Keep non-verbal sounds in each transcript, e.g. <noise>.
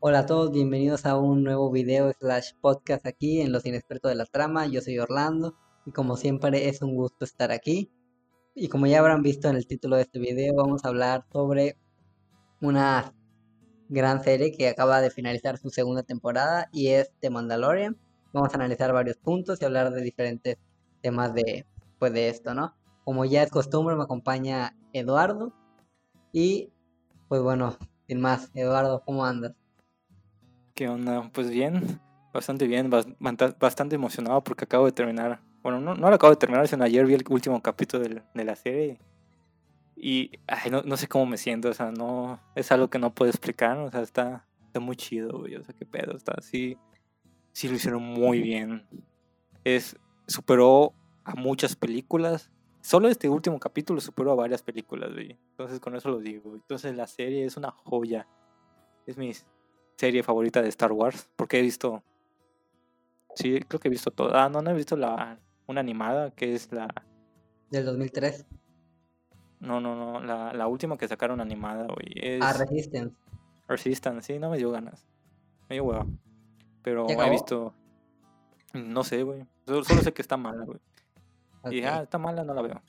Hola a todos, bienvenidos a un nuevo video slash podcast aquí en Los Inexpertos de la Trama. Yo soy Orlando y como siempre es un gusto estar aquí. Y como ya habrán visto en el título de este video, vamos a hablar sobre una gran serie que acaba de finalizar su segunda temporada y es The Mandalorian. Vamos a analizar varios puntos y hablar de diferentes temas de, pues, de esto, ¿no? Como ya es costumbre, me acompaña Eduardo. Y pues bueno, sin más, Eduardo, ¿cómo andas? ¿Qué onda? Pues bien, bastante bien, bastante emocionado porque acabo de terminar. Bueno, no, no lo acabo de terminar, sino ayer vi el último capítulo de, la serie. Y ay, no, no, sé cómo me siento, o sea, no. Es algo que no puedo explicar, o sea, está, está muy chido, güey, o sea, qué pedo, está así. Sí lo hicieron muy bien. Es. Superó a muchas películas. Solo este último capítulo superó a varias películas, güey. Entonces, con eso lo digo. Entonces, la serie es una joya. Es mis serie favorita de Star Wars, porque he visto, sí, creo que he visto toda, ah, no, no he visto la, una animada, que es la... Del 2003. No, no, no, la, la última que sacaron animada, güey, es... Ah, Resistance. Resistance, sí, no me dio ganas. Me dio hueva. Pero he visto... No sé, güey. Solo, sé que está mala, güey. Y ah, está mala, no la veo.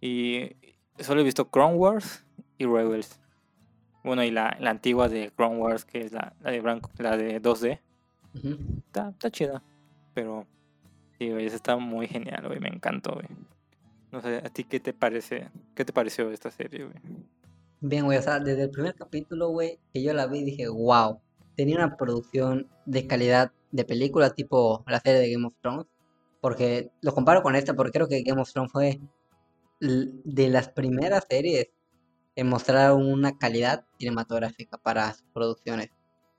Y solo he visto Clone Wars y Rebels. Bueno, y la, la antigua de Clone Wars, que es la, la de Blanco, la de 2D. está, está chida. Pero sí, güey, esa está muy genial, güey. Me encantó, güey. No sé, ¿a ti qué te parece? ¿Qué te pareció esta serie, güey? Bien, güey, o sea, desde el primer capítulo, güey, que yo la vi, dije, wow. Tenía una producción de calidad de película tipo la serie de Game of Thrones. Porque lo comparo con esta, porque creo que Game of Thrones fue de las primeras series en mostrar una calidad cinematográfica para sus producciones.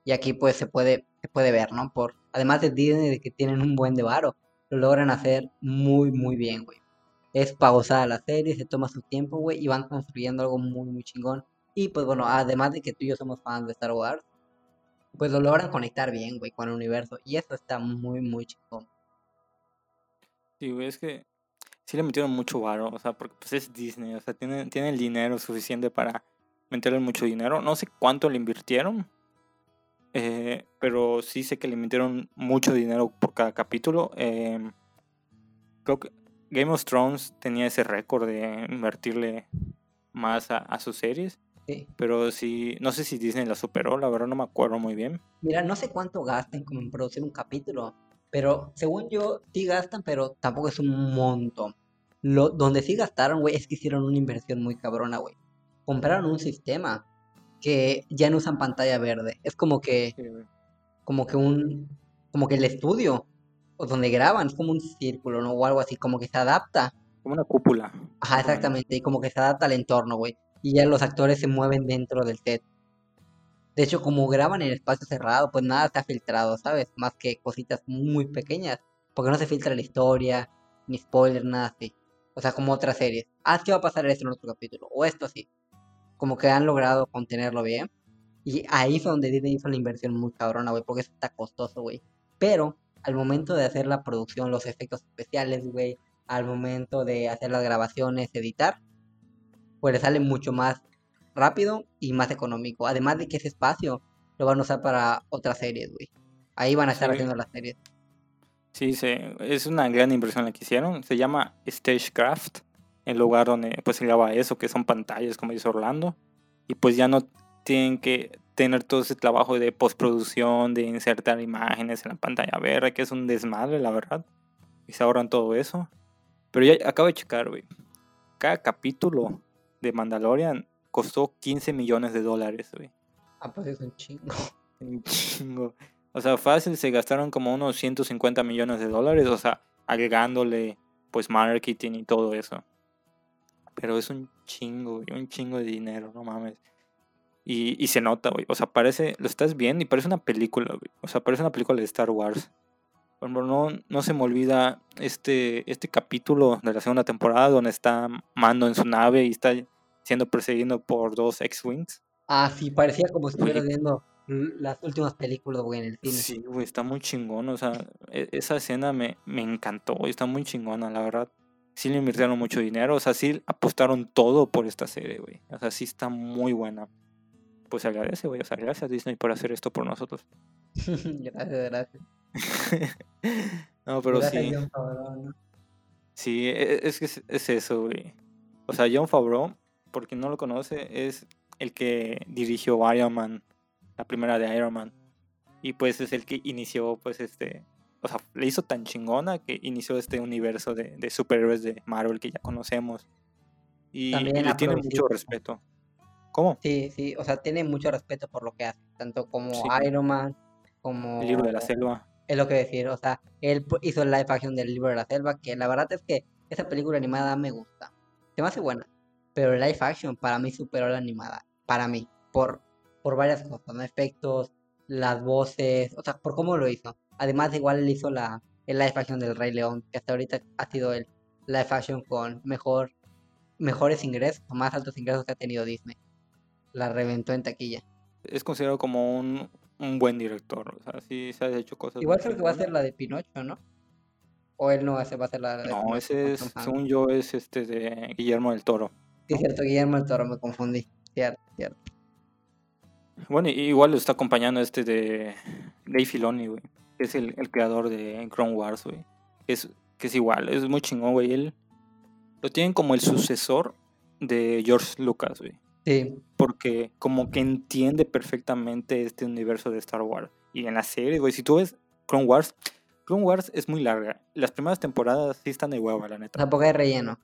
Y aquí pues se puede, se puede ver, ¿no? Por, además de Disney de que tienen un buen de varo, lo logran hacer muy, muy bien, güey. Es pausada la serie, se toma su tiempo, güey, y van construyendo algo muy, muy chingón. Y pues bueno, además de que tú y yo somos fans de Star Wars, pues lo logran conectar bien, güey, con el universo. Y eso está muy, muy chingón. Sí, güey, es que sí le metieron mucho varo, o sea, porque pues es Disney, o sea, tiene, tiene el dinero suficiente para meterle mucho dinero. No sé cuánto le invirtieron, eh, pero sí sé que le metieron mucho dinero por cada capítulo. Em, creo que Game of Thrones tenía ese récord de invertirle más a, sus series. Sí. Pero sí, no sé si Disney la superó, la verdad no me acuerdo muy bien. Mira, no sé cuánto gastan como en producir un capítulo, pero según yo, sí gastan, pero tampoco es un montón. Lo, donde sí gastaron, güey, es que hicieron una inversión muy cabrona, güey. Compraron un sistema que ya no usan pantalla verde. Es como que, como que un, como que el estudio, o donde graban, es como un círculo, ¿no? O algo así, como que se adapta. Como una cúpula. Ajá, exactamente, y como que se adapta al entorno, güey. Y ya los actores se mueven dentro del set. De hecho, como graban en espacio cerrado, pues nada está filtrado, ¿sabes? Más que cositas muy pequeñas. Porque no se filtra la historia, ni spoiler, nada así. O sea, como otras series. Ah, ¿qué va a pasar esto en otro capítulo? O esto así. Como que han logrado contenerlo bien. Y ahí fue donde Disney hizo la inversión muy cabrona, güey. Porque eso está costoso, güey. Pero al momento de hacer la producción, los efectos especiales, güey. Al momento de hacer las grabaciones, editar. Pues le sale mucho más rápido y más económico. Además de que ese espacio lo van a usar para otras series, güey. Ahí van a estar haciendo las series. Sí, sí, es una gran inversión la que hicieron. Se llama Stagecraft, el lugar donde pues se graba eso, que son pantallas, como dice Orlando. Y pues ya no tienen que tener todo ese trabajo de postproducción, de insertar imágenes en la pantalla verde, que es un desmadre, la verdad. Y se ahorran todo eso. Pero ya acabo de checar, güey. Cada capítulo de Mandalorian costó 15 millones de dólares, güey. Ah, pues es un chingo. <laughs> Un chingo. O sea, fácil se gastaron como unos 150 millones de dólares, o sea, agregándole pues marketing y todo eso. Pero es un chingo, güey, un chingo de dinero, no mames. Y, y se nota, güey. O sea, parece, lo estás viendo y parece una película, güey. O sea, parece una película de Star Wars. No, no se me olvida este, este capítulo de la segunda temporada donde está Mando en su nave y está siendo perseguido por dos X-Wings. Ah, sí, parecía como si estuviera viendo las últimas películas, güey, en el cine. Sí, güey, está muy chingón, o sea, e, esa escena me, me encantó, güey, está muy chingona, la verdad. Sí le invirtieron mucho dinero, o sea, sí apostaron todo por esta serie, güey. O sea, sí está muy buena. pues agradece, güey. O sea, gracias a Disney por hacer esto por nosotros. <laughs> <laughs> gracias, gracias. no, pero Gracias, sí. Jon Favreau, ¿no? Sí, e- es que es, es eso, güey. O sea, John Favreau, por quien no lo conoce, es el que dirigió Iron Man, la primera de Iron Man. Y pues es el que inició, pues, este... O sea, le hizo tan chingona que inició este universo de, de superhéroes de Marvel que ya conocemos. Y, También le tiene mucho respeto. ¿Cómo? Sí, sí, o sea, tiene mucho respeto por lo que hace, tanto como Sí. Iron Man, como... El libro de la selva. Es lo que decir, o sea, él hizo el live action del libro de la selva, que la verdad es que esa película animada me gusta. Se me hace buena, pero el live action para mí superó la animada, para mí, por, por varias cosas, ¿no? Efectos, las voces, o sea, por cómo lo hizo. Además, igual él hizo la, el live action del Rey León, que hasta ahorita ha sido el live action con mejor, mejores ingresos, más altos ingresos que ha tenido Disney. La reventó en taquilla. Es considerado como un, un buen director. O sea, sí se ha hecho cosas. Igual creo que va a ser la de Pinocho, ¿no? O él no va a ser, va a ser la de No, Pinocho ese es, según yo, es este de Guillermo del Toro. Es cierto, Guillermo del Toro, me confundí. Cierto, cierto. Bueno, igual lo está acompañando este de Dave Filoni, güey. Que es el, el creador de Clone Wars, güey. Que es, que es igual, es muy chingón, güey. Él lo tienen como el sucesor de George Lucas, güey. Sí, Porque como que entiende perfectamente este universo de Star Wars. Y en la serie, güey, si tú ves Clone Wars, Clone Wars es muy larga. Las primeras temporadas sí están de hueva, la neta. tampoco hay relleno.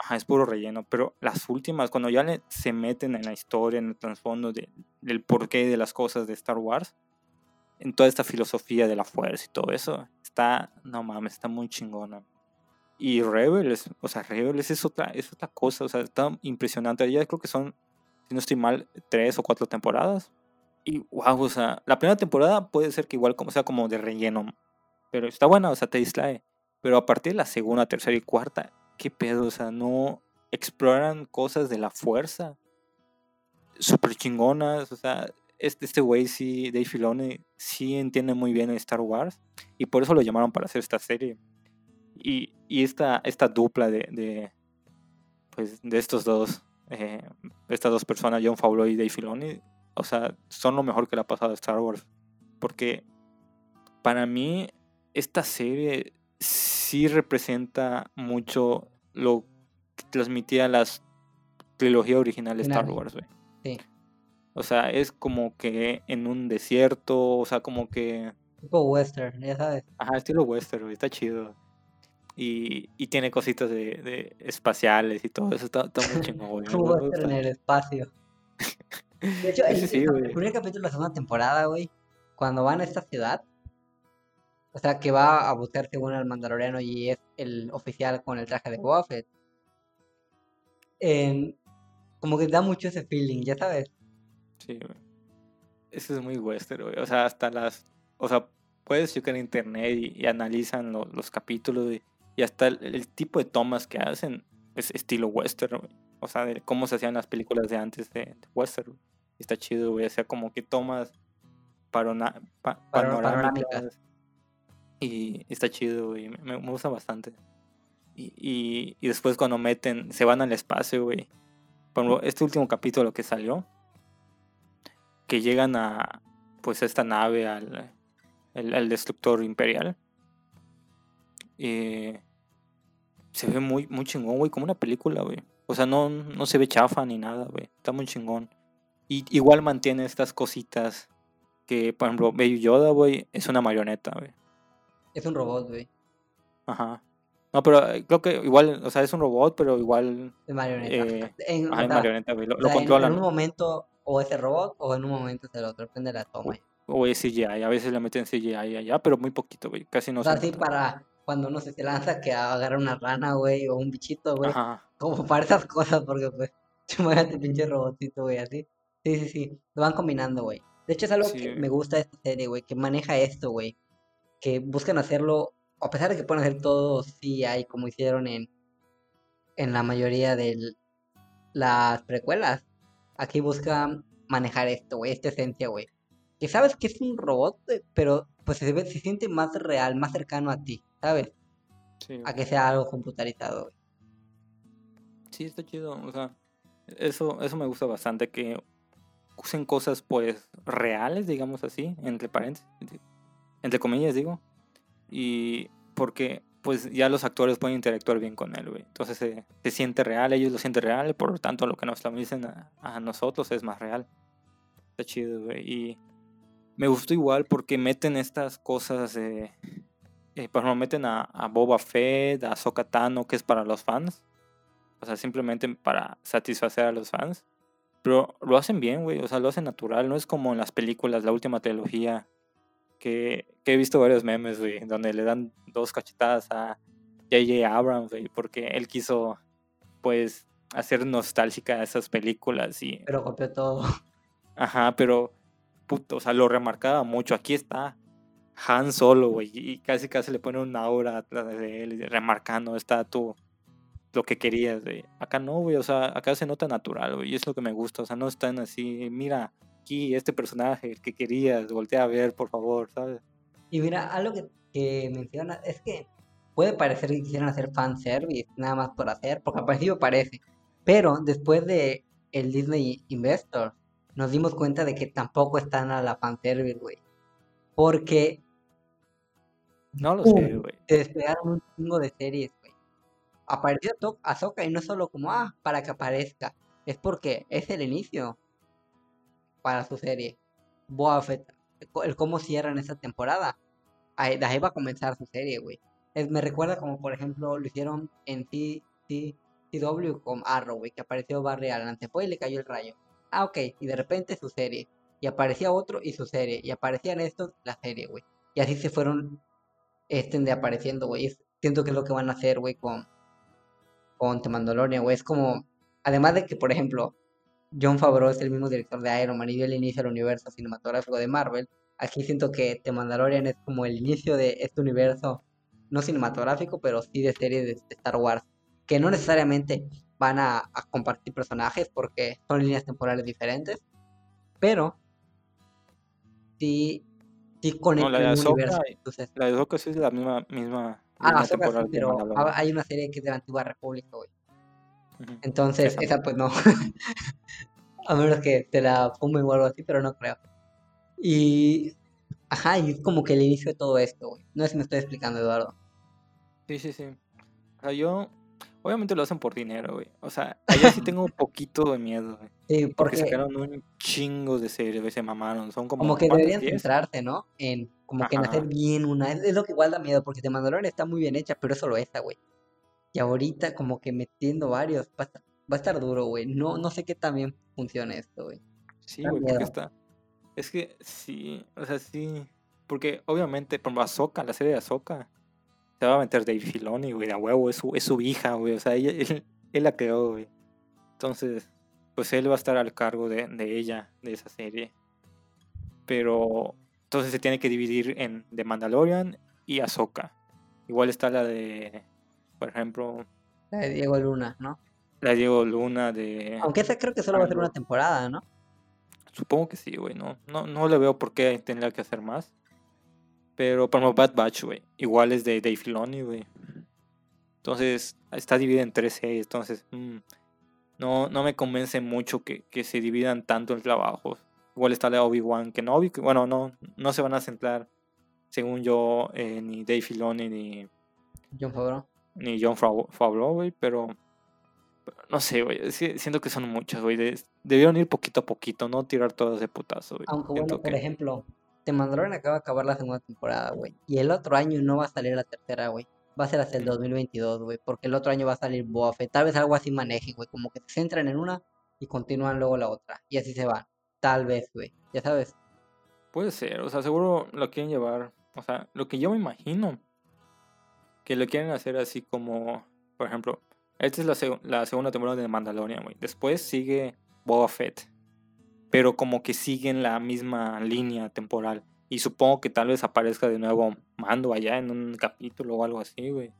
Ajá, es puro relleno, pero las últimas, cuando ya le- se meten en la historia, en el trasfondo de- del porqué de las cosas de Star Wars, en toda esta filosofía de la fuerza y todo eso, está, no mames, está muy chingona. Y Rebels, o sea, Rebels es otra, es otra cosa, o sea, está impresionante. Ya creo que son, si no estoy mal, tres o cuatro temporadas. Y wow, o sea, la primera temporada puede ser que igual como sea como de relleno, pero está buena, o sea, te distrae. Pero a partir de la segunda, tercera y cuarta, ¿qué pedo? O sea, no exploran cosas de la fuerza súper chingonas. O sea, este este güey sí, Dave Filoni, sí entiende muy bien Star Wars y por eso lo llamaron para hacer esta serie. Y, y esta, esta dupla de, de, pues, de estos dos, eh, estas dos personas, John Favreau y Dave Filoni, o sea, son lo mejor que le ha pasado a Star Wars. Porque para mí, esta serie sí representa mucho lo que transmitía las trilogía original de Star. Wars, güey. Sí. O sea, es como que en un desierto, o sea, como que... Tipo western, ya sabes. Ajá, estilo western, güey, está chido. Y, y tiene cositas de, de espaciales y todo eso, está, está muy chingón, güey. <laughs> western en el espacio. <laughs> De hecho, el, Sí, el primer capítulo de la segunda temporada, güey, cuando van a esta ciudad, o sea, que va a buscar según al mandaloriano y es el oficial con el traje de Boba Fett, em, como que da mucho ese feeling, ya sabes. Sí, güey. Eso es muy western, güey. O sea, hasta las. O sea, puedes checar en internet y, y analizan lo- los capítulos güey, y hasta el, el tipo de tomas que hacen es estilo western, güey. O sea, de cómo se hacían las películas de antes de, de western. güey. Está chido, güey. O sea, como que tomas parona- pa- Pano- panorámicas. Y está chido, güey. Me, gusta bastante. Y, y, después cuando meten, se van al espacio, güey. Por ejemplo, este último capítulo que salió, que llegan a, pues, esta nave, al, al, al destructor imperial. eh, se ve muy, muy chingón, güey, como una película, güey. O sea, no, no se ve chafa ni nada, güey. Está muy chingón. Y igual mantiene estas cositas que, por ejemplo, Baby Yoda, güey, es una marioneta, güey. Es un robot, güey. Ajá. No, pero eh, creo que igual, o sea, es un robot, pero igual Es marioneta. Eh, En- o ajá, sea, marioneta, güey. Lo, o sea, controlan. En, un momento o es el robot o en un momento es el otro, depende de la toma. O es CGI, a veces le meten CGI allá, pero muy poquito, güey. Casi no O sea, se así para cuando uno se se lanza que agarra una rana, güey, o un bichito, güey. Ajá. Como para esas cosas, porque pues, <laughs> imagínate pinche robotito, güey, así. Sí, sí, sí, lo van combinando, güey. De hecho, es algo Sí, que güey. me gusta de esta serie, güey, que maneja esto, güey. Que buscan hacerlo, a pesar de que pueden hacer todo CGI como hicieron en, en la mayoría de las precuelas. Aquí buscan manejar esto, güey, esta esencia, güey. Que sabes que es un robot, pero pues se, ve, se siente más real, más cercano a ti, ¿sabes? Sí, A que sea algo computarizado, güey. Sí, está chido. O sea, eso, eso me gusta bastante. Que usen cosas pues reales, digamos así, entre paréntesis, entre comillas digo, y porque pues ya los actores pueden interactuar bien con él, güey. Entonces se, siente real, ellos lo sienten real, por lo tanto lo que nos lo dicen a, nosotros es más real. Está chido, güey. Y me gustó igual porque meten estas cosas, eh, por ejemplo, meten a, a Boba Fett, a Sokatano, que es para los fans. O sea, simplemente para satisfacer a los fans. Pero lo hacen bien, güey. O sea, lo hacen natural. No es como en las películas, la última trilogía. Que, he visto varios memes, güey. Donde le dan dos cachetadas a J.J. Abrams, güey. Porque él quiso, pues, hacer nostálgica esas películas. Y... Pero copió todo. Ajá, pero. Puto, o sea, lo remarcaba mucho. Aquí está Han Solo, güey. Y casi casi le pone una aura atrás de él, remarcando, está tu lo que querías, güey. Acá no, güey, o sea, acá se nota natural, güey, y es lo que me gusta, o sea, no están así, mira, aquí este personaje, el que querías, voltea a ver, por favor, ¿sabes? Y mira, algo que, que menciona es que puede parecer que quisieran hacer fanservice, nada más por hacer, porque al principio parece, pero después de el Disney Investor, nos dimos cuenta de que tampoco están a la fanservice, güey. Porque... No lo sé, güey. Se despegaron un chingo de series apareció Ahsoka y no solo como, ah, para que aparezca, es porque es el inicio para su serie. Boa Fett, el cómo cierran esa temporada. Ahí, de ahí va a comenzar su serie, güey. me recuerda como, por ejemplo, lo hicieron en CW con Arrow, güey, que apareció Barry Allen, se le cayó el rayo. Ah, ok, y de repente su serie. Y aparecía otro y su serie. Y aparecían estos, la serie, güey. Y así se fueron estén de apareciendo, güey. Siento que es lo que van a hacer, güey, con, con The Mandalorian, güey. Es como, además de que, por ejemplo, John Favreau es el mismo director de Iron Man y dio el inicio al universo cinematográfico de Marvel, aquí siento que The Mandalorian es como el inicio de este universo, no cinematográfico, pero sí de series de, Star Wars, que no necesariamente van a, compartir personajes porque son líneas temporales diferentes, pero sí, sí conectan no, la de universo. la de Ahsoka sí es la misma, misma Ah, pero hay una serie que es de la antigua república, güey. Entonces, esa pues no. <laughs> a menos que te la fumen o algo así, pero no creo. Y. Ajá, y es como que el inicio de todo esto, güey. No sé si me estoy explicando, Eduardo. Sí, sí, sí. O sea, yo. Obviamente lo hacen por dinero, güey. O sea, allá sí tengo un poquito de miedo, güey. <laughs> Sí, porque, porque sacaron un chingo de series, güey, se mamaron. Son como. Como que deberían centrarse, ¿no? En como que en hacer bien una. Es, lo que igual da miedo, porque The Mandalorian está muy bien hecha, pero es solo esta, güey. Y ahorita, como que metiendo varios, va a estar, duro, güey. No, no sé qué también funciona esto, güey. Sí, güey, porque está. Es que sí, o sea, sí. Porque obviamente, por Ahsoka, la serie de Ahsoka, se va a meter Dave Filoni, güey, de huevo, es su, es su hija, güey. O sea, <laughs> él, él, la creó, güey. Entonces, pues él va a estar al cargo de, de ella, de esa serie. Pero entonces se tiene que dividir en The Mandalorian y Ahsoka. Igual está la de, por ejemplo... La de Diego Luna, ¿no? La de Diego Luna de... Aunque esa creo que solo va a ser una temporada, ¿no? Supongo que sí, güey. No, no, no le veo por qué tendría que hacer más. Pero, por ejemplo, Bad Batch, güey. Igual es de Dave Filoni, güey. Entonces, está dividida en tres series. Entonces, mm, no, no me convence mucho que, que se dividan tanto el trabajo. Igual está la Obi-Wan Kenobi. Que, bueno, no, no se van a centrar, según yo, eh, ni Dave Filoni ni. John Favreau. Ni John Favreau, güey, pero. No sé, güey. Siento que son muchas, güey. Debieron ir poquito a poquito, no tirar todas de putazo, güey. Aunque, bueno, por ejemplo, te mandaron acaba de acabar la segunda temporada, güey. Y el otro año no va a salir la tercera, güey. Va a ser hasta el 2022, güey. Porque el otro año va a salir Boa Tal vez algo así maneje, güey. Como que se centran en una y continúan luego la otra. Y así se van. Tal vez, güey. Ya sabes. Puede ser, o sea, seguro lo quieren llevar. O sea, lo que yo me imagino que lo quieren hacer así como, por ejemplo, esta es la, la segunda temporada de Mandalorian, güey. Después sigue Boba Fett. Pero como que siguen la misma línea temporal. Y supongo que tal vez aparezca de nuevo Mando allá en un capítulo o algo así, güey.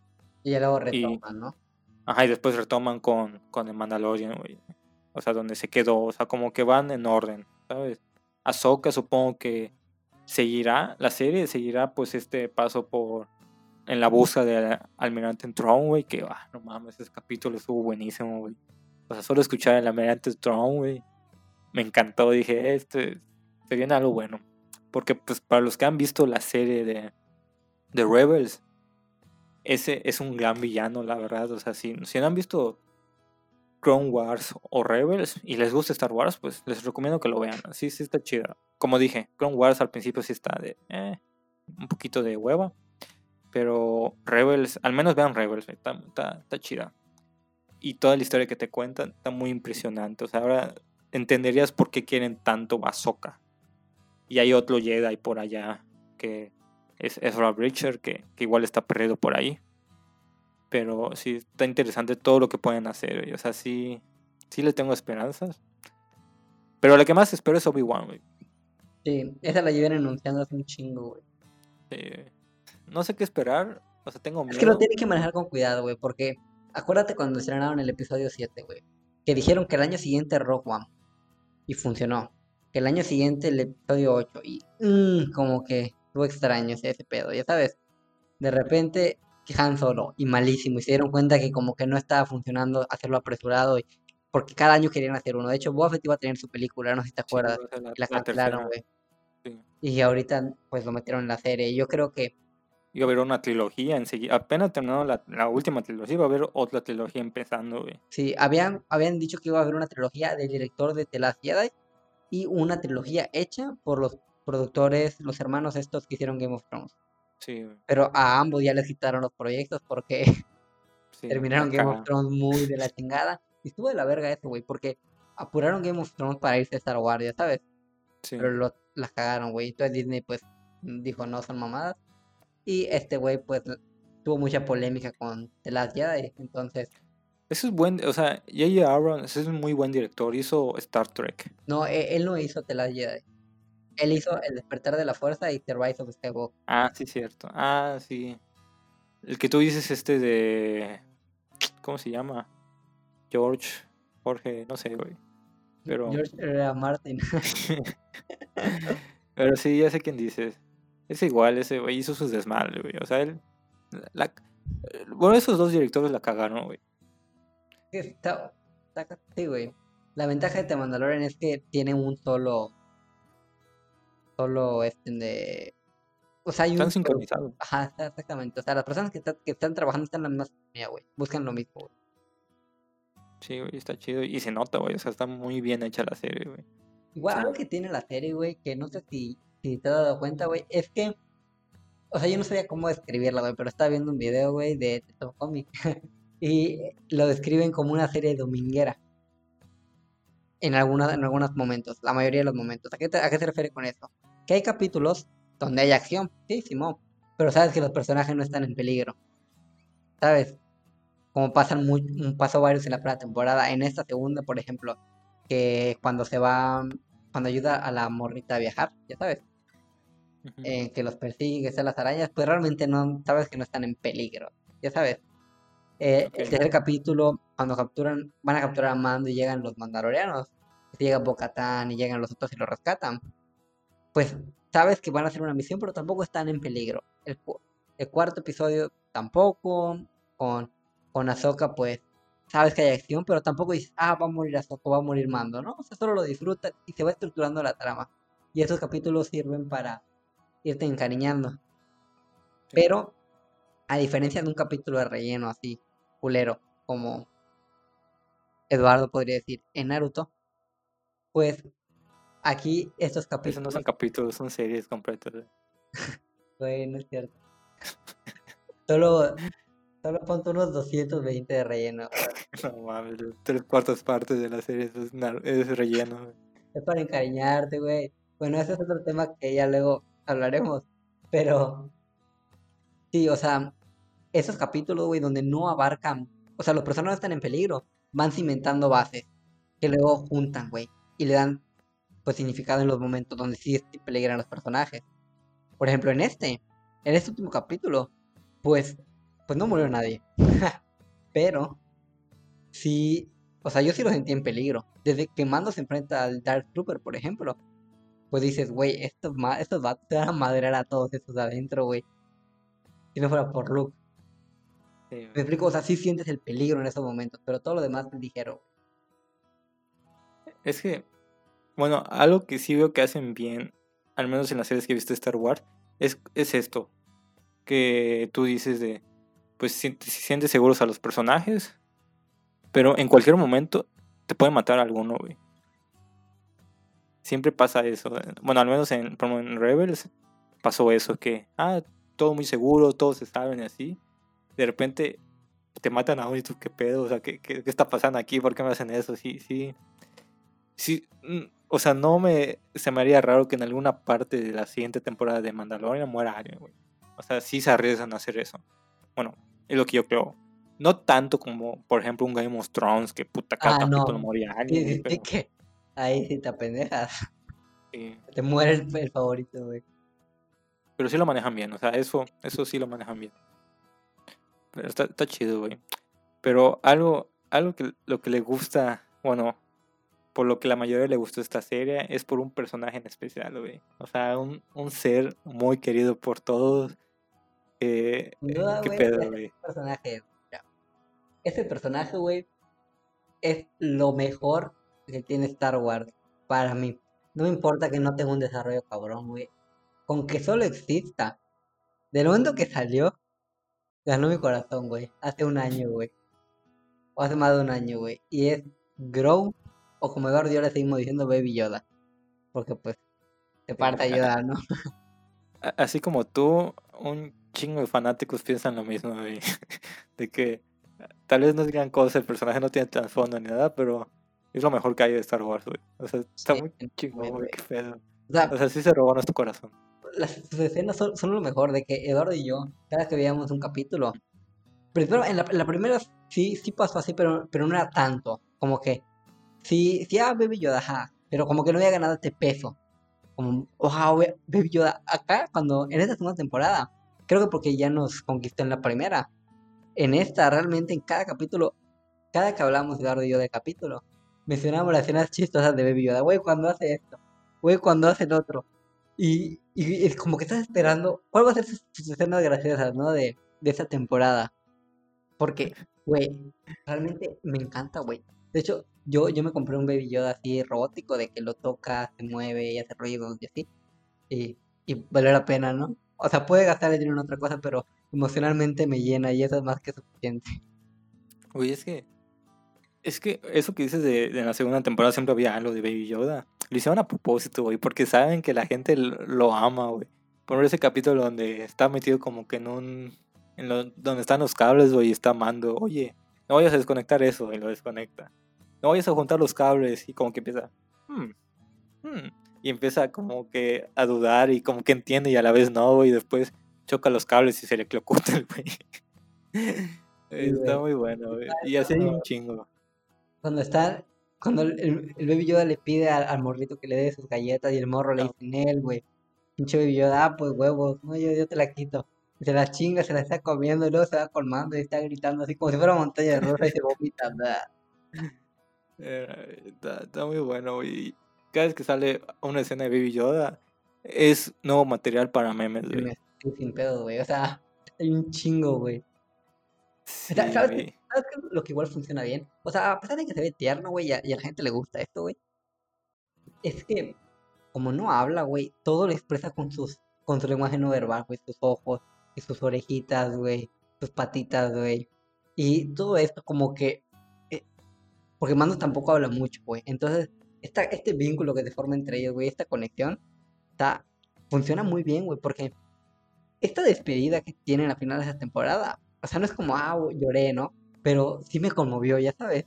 Y ya luego retoman, ¿no? Ajá, y después retoman con, con el Mandalorian, güey o sea, donde se quedó, o sea, como que van en orden, ¿sabes? Ahsoka supongo que seguirá, la serie seguirá pues este paso por, en la busca del almirante Throne, güey, que, ah, no mames, ese capítulo estuvo buenísimo, güey. O sea, solo escuchar el almirante Throne, güey, me encantó. Dije, este se viene algo bueno. Porque pues para los que han visto la serie de, de Rebels, ese es un gran villano, la verdad. O sea, si, si no han visto Clone Wars o Rebels y les gusta Star Wars, pues les recomiendo que lo vean. Sí, sí está chida. Como dije, Clone Wars al principio sí está de eh, un poquito de hueva. Pero Rebels, al menos vean Rebels, está, está, está chida. Y toda la historia que te cuentan está muy impresionante. O sea, ahora entenderías por qué quieren tanto Bazooka. Y hay otro Jedi por allá que es Ezra Bridger, que, que igual está perdido por ahí. Pero sí, está interesante todo lo que pueden hacer. O sea, sí, sí le tengo esperanzas. Pero la que más espero es Obi-Wan, güey. Sí, esa la llevan anunciando hace un chingo, güey. No sé qué esperar. O sea, tengo miedo. Es que lo tienen que manejar con cuidado, güey, porque acuérdate cuando estrenaron el episodio 7, güey. Que dijeron que el año siguiente Rogue One. Y funcionó. Que el año siguiente el episodio 8. Y mmm, como que estuvo extraño ese, ese pedo, ya sabes. De repente Han Solo y malísimo y se dieron cuenta que como que no estaba funcionando hacerlo apresurado y porque cada año querían hacer uno. De hecho, Boba Fett iba a tener su película, no sé si te acuerdas, la, la cancelaron, güey. Y ahorita pues lo metieron en la serie. Yo creo que iba a haber una trilogía enseguida. Apenas terminó la, la, última trilogía, iba a haber otra trilogía empezando, güey. Sí, habían, habían dicho que iba a haber una trilogía del director de The Last Jedi y una trilogía hecha por los productores, los hermanos estos que hicieron Game of Thrones. Sí, Pero a ambos ya les quitaron los proyectos porque <laughs> terminaron Game of Thrones muy de la chingada. Y estuvo de la verga eso, güey, porque apuraron Game of Thrones para irse a Star Wars, ya sabes. Pero lo, la cagaron, güey. Entonces Disney, pues, dijo, no, son mamadas. Y este güey, pues, tuvo mucha polémica con The Last Jedi, entonces... Eso es buen, o sea, J.J. Abrams es un muy buen director, hizo Star Trek. No, él, él no hizo The Last Jedi. Él hizo El despertar de la fuerza y The Rise of Skywalker. Ah, sí, cierto. Ah, sí. El que tú dices este de... ¿Cómo se llama? George, Jorge, no sé, güey. Pero... George era Martin. <laughs> Pero sí, ya sé quién dices. Es igual, ese güey hizo sus desmadres, güey. O sea, él... La... Bueno, esos dos directores la cagaron, güey. Está, está, sí, güey. La ventaja de The Mandalorian es que tiene un solo solo este de... O sea, hay están sincronizados. Ajá, exactamente. O sea, las personas que, que están trabajando están en la misma güey. Buscan lo mismo, güey. Sí, güey, está chido. Y se nota, güey. O sea, está muy bien hecha la serie, güey. Igual, algo que tiene la serie, güey, que no sé si, si te has dado cuenta, güey, es que... O sea, yo no sabía cómo describirla, güey, pero estaba viendo un video, güey, de Top Comic. <laughs> y lo describen como una serie dominguera. En, alguna, en algunos momentos, la mayoría de los momentos. ¿A qué, ¿A qué se refiere con eso? que hay capítulos donde hay acción, sí, Simón, pero sabes que los personajes no están en peligro, ¿sabes? Como pasan muy, pasó varios en la primera temporada, en esta segunda, por ejemplo, que cuando se va, cuando ayuda a la morrita a viajar, ya sabes, eh, que los persigue, que las arañas, pues realmente no, sabes que no están en peligro, ya sabes. Eh, el tercer capítulo, cuando capturan, van a capturar a Mando y llegan los mandalorianos, llega Bocatán y llegan los otros y lo rescatan pues sabes que van a hacer una misión, pero tampoco están en peligro. El, cuarto episodio tampoco, con, con Ahsoka pues sabes que hay acción, pero tampoco dices, ah, va a morir Ahsoka, va a morir Mando, ¿no? O sea, solo lo disfrutas y se va estructurando la trama. Y esos capítulos sirven para irte encariñando. Pero, a diferencia de un capítulo de relleno así, culero, como Eduardo podría decir en Naruto, pues Aquí estos capítulos. no son capítulos, son series completas. <laughs> bueno, es cierto. solo, solo ponte unos 220 de relleno. <laughs> no mames, tres cuartas partes de la serie es, relleno. Es para encariñarte, güey. Bueno, ese es otro tema que ya luego hablaremos. Pero sí, o sea, esos capítulos, güey, donde no abarcan, o sea, los personajes están en peligro, van cimentando bases que luego juntan, güey, y le dan pues significado en los momentos donde sí peligran los personajes. Por ejemplo, en este, en este último capítulo, pues, pues no murió nadie. <laughs> Pero sí, o sea, yo sí lo sentí en peligro. Desde que Mando se enfrenta al Dark Trooper, por ejemplo, pues dices, güey, estos, estos vatos se van a madrear a todos estos de adentro, güey. Si no fuera por Luke. Me explico, o sea, sí sientes el peligro en esos momentos, pero todo lo demás es ligero. Es que Bueno, algo que sí veo que hacen bien, al menos en las series que he visto de Star Wars, es, es esto. Que tú dices de, pues si si sientes seguros a los personajes, pero en cualquier momento te puede matar alguno, güey. Siempre pasa eso. Bueno, al menos en, en Rebels pasó eso, que, ah, todo muy seguro, todos se saben y así. De repente te matan a uno y tú, ¿qué pedo? O sea, ¿qué, qué, qué está pasando aquí? ¿Por qué me hacen eso? Sí, sí. Sí, mm, o sea, no me... Se me haría raro que en alguna parte de la siguiente temporada de Mandalorian muera alguien, güey. O sea, sí se arriesgan a hacer eso. Bueno, es lo que yo creo. No tanto como, por ejemplo, un Game of Thrones, que puta cada Ah, no. moría alguien, pero, que ahí sí te apendejas. sí. Te muere el, el favorito, güey. Pero sí lo manejan bien, o sea, eso, eso sí lo manejan bien. Pero está, está chido, güey. Pero algo, algo que lo que le gusta, bueno, por lo que la mayoría le gustó esta serie, es por un personaje en especial, güey. O sea, un, un ser muy querido por todos. Eh, duda, ¿Qué pedo, güey? personaje. mira, Ese personaje, güey, es lo mejor que tiene Star Wars para mí. No me importa que no tenga un desarrollo cabrón, güey. Con que solo exista. Del momento que salió, ganó mi corazón, güey. Hace un año, güey. O hace más de un año, güey. Y es Grow, o como yo le seguimos diciendo Baby Yoda. Porque pues, te parte a Yoda, ¿no? <laughs> Así como tú, un chingo de fanáticos piensan lo mismo, güey. <laughs> De que tal vez no es gran cosa, el personaje no tiene trasfondo ni nada, pero es lo mejor que hay de Star Wars, güey. O sea, está Sí, muy chingón, güey, qué pedo. O sea, O sea, sí se robó nuestro corazón. las sus escenas son, son lo mejor de que Eduardo y yo, cada que veíamos un capítulo, primero en la, en la primera sí, sí pasó así, pero, pero no era tanto. Como que sí, sí, ah, Baby Yoda, ajá, pero como que no había ganado este peso. Como, wow, ve- Baby Yoda, acá, cuando, en esta segunda temporada, creo que porque ya nos conquistó en la primera. En esta, realmente, en cada capítulo, cada que hablamos Eduardo y yo de capítulo, mencionamos las escenas chistosas de Baby Yoda, güey, cuando hace esto, güey, cuando hace el otro. Y, y es como que estás esperando cuál va a ser sus, sus escenas graciosas, ¿no? De, de esta temporada. Porque, güey, realmente me encanta, güey. De hecho, yo, yo me compré un Baby Yoda así robótico, de que lo toca, se mueve y hace ruidos y así. Y, y vale la pena, ¿no? O sea, puede gastar el dinero en otra cosa, pero emocionalmente me llena y eso es más que suficiente. Güey, es que. Es que eso que dices de, de la segunda temporada siempre había algo de Baby Yoda. Lo hicieron a propósito, güey, porque saben que la gente lo, ama, güey. Por ese capítulo donde está metido como que en un. En lo- donde están los cables, güey, y está amando. Oye, no vayas a desconectar eso, y lo desconecta. No vayas a juntar los cables, y como que empieza. "Hmm, hmm", y empieza como que a dudar, y como que entiende, y a la vez no, güey, y después choca los cables y se le <laughs> clocuta el güey. Está güey. muy bueno, güey. Y así hay un chingo. Cuando está, cuando el, el- Baby Yoda le pide al, al morrito que le dé sus galletas y el morro le dice, él, güey. Pinche Baby Yoda, ah, pues huevos, no, yo, yo te la quito. Y se la chinga, se la está comiendo y luego se va colmando y está gritando así como si fuera montaña de rosa y se vomita. Eh, Está, está muy bueno, güey. Cada vez que sale una escena de Baby Yoda, es nuevo material para memes, Y güey. sin pedo, güey. O sea, hay un chingo, güey. Sí, Sa- ¿Sabes. ¿Sabes qué lo que igual funciona bien? O sea, a pesar de que se ve tierno, güey, y a, y a la gente le gusta esto, güey. Es que, como no habla, güey, todo lo expresa con sus, con su lenguaje no verbal, güey, sus ojos, y sus orejitas, güey, sus patitas, güey. Y todo esto como que, eh, porque Mando tampoco habla mucho, güey. Entonces, esta, este vínculo que se forma entre ellos, güey, esta conexión, está, funciona muy bien, güey, porque esta despedida que tienen al final de esa temporada, o sea, no es como, ah, lloré, ¿no? Pero sí me conmovió, ya sabes,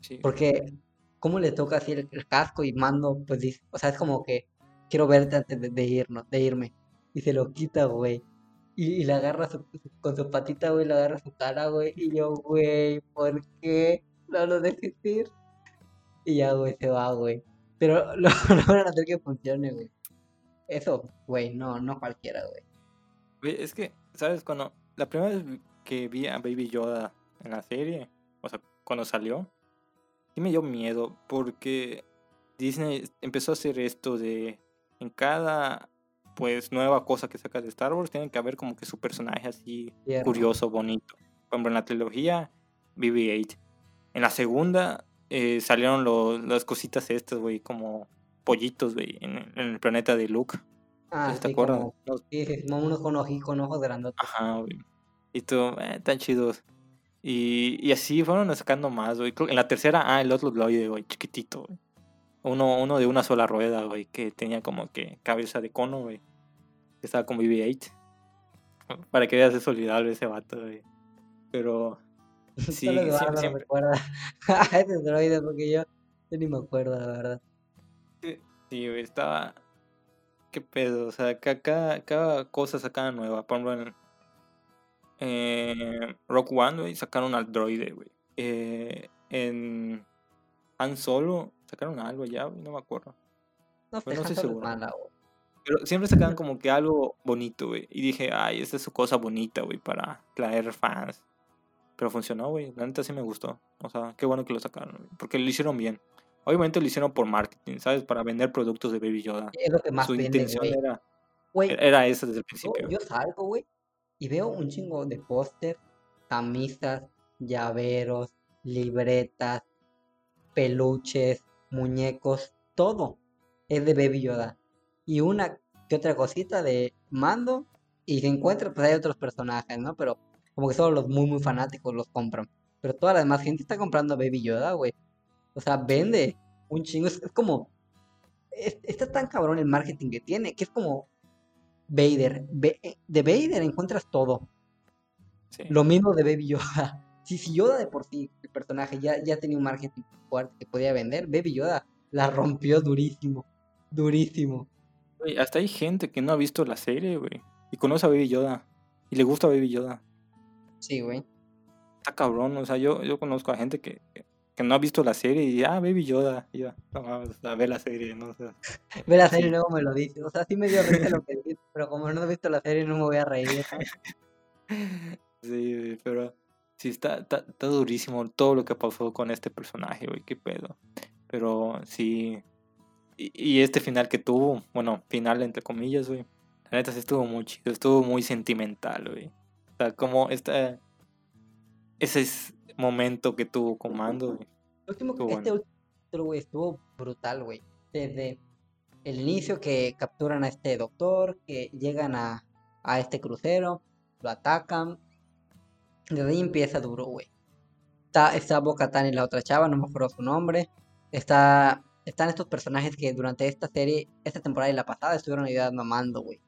Sí. porque cómo le toca así el, el casco y mando, pues dice, o sea, es como que quiero verte antes de, de irnos, de irme, y se lo quita, güey, y, y le agarra su- con su patita, güey, le agarra su cara, güey, y yo, güey, ¿por qué no lo dejes ir? Y ya, güey, se va, güey, pero <laughs> lo logran hacer que funcione, güey. Eso, güey, no, no cualquiera, güey. Güey, es que, ¿sabes? Cuando la primera vez que vi a Baby Yoda en la serie, o sea, cuando salió, sí me dio miedo porque Disney empezó a hacer esto de en cada pues nueva cosa que saca de Star Wars tiene que haber como que su personaje así curioso, bonito. Por ejemplo, en la trilogía BB-8. En la segunda eh, salieron lo- las cositas estas, güey, como pollitos, güey, en, en el planeta de Luke. No Ah, te sí, acuerdas. como, No- unos con, oji- con ojos grandotes. Ajá, güey. Y tú, eh, tan chidos. Y, y así fueron sacando más, güey. En la tercera, ah, el otro droide, güey, chiquitito, güey. Uno, uno de una sola rueda, güey, que tenía como que cabeza de cono, güey. Que estaba con BB-8. Para que veas, es olvidable ese vato, güey. Pero <laughs> sí, Solo sie- Eduardo lo siempre. recuerda <laughs> a ese droide porque yo, yo ni me acuerdo, la verdad. Sí, güey, estaba. ¿Qué pedo? O sea, ca- cada, cada cosa sacada nueva. Por ejemplo, en eh, Rock One, güey, sacaron al droide, güey. Eh, en Han Solo sacaron algo ya, güey, no me acuerdo. No sé, Pues no estoy seguro. mala. Pero siempre sacaban como que algo bonito, güey. Y dije, ay, esta es su cosa bonita, güey, para traer fans. Pero funcionó, güey. La neta sí me gustó. O sea, qué bueno que lo sacaron, güey, Porque lo hicieron bien. Obviamente lo hicieron por marketing, ¿sabes? Para vender productos de Baby Yoda. Es lo que más Su vende, intención era, Güey, era esa desde el yo, principio. yo salgo, güey, y veo un chingo de póster, camisas, llaveros, libretas, peluches, muñecos, todo es de Baby Yoda. Y una que otra cosita de mando, y se encuentra, pues hay otros personajes, ¿no? Pero como que solo los muy, muy fanáticos los compran. Pero toda la demás gente está comprando Baby Yoda, güey. O sea, vende un chingo. Es, es como. es- está tan cabrón el marketing que tiene, que es como Vader. Eh, de Vader encuentras todo. Sí. Lo mismo de Baby Yoda. <laughs> Si, si Yoda de por sí, el personaje, ya, ya tenía un marketing fuerte que podía vender, Baby Yoda la rompió durísimo. Durísimo. Hasta hay gente que no ha visto la serie, güey. Y conoce a Baby Yoda. Y le gusta Baby Yoda. Sí, güey. Está cabrón. O sea, yo, yo conozco a gente que, que no ha visto la serie y ah, Baby Yoda. Ya, no ve la serie, ¿no? O sea, <laughs> Ve la serie y luego me lo dice. O sea, sí me dio risa lo que dices, pero como no he visto la serie no me voy a reír. ¿sabes? <laughs> Sí, pero sí está, está, está durísimo todo lo que pasó con este personaje, güey, qué pedo. Pero sí. Y, y este final que tuvo, bueno, final entre comillas, güey. La neta sí estuvo muy chido, estuvo muy sentimental, güey. O sea, como esta, ese es- momento que tuvo con Mando, güey. Último, Estuvo este bueno. último güey, estuvo brutal, güey. Desde el inicio que capturan a este doctor, que llegan a, a este crucero, lo atacan. Desde ahí empieza duro, güey. Está, está Bo-Katan y la otra chava, no me acuerdo su nombre. Está, están estos personajes que durante esta serie, esta temporada y la pasada, estuvieron ayudando a Mando, güey.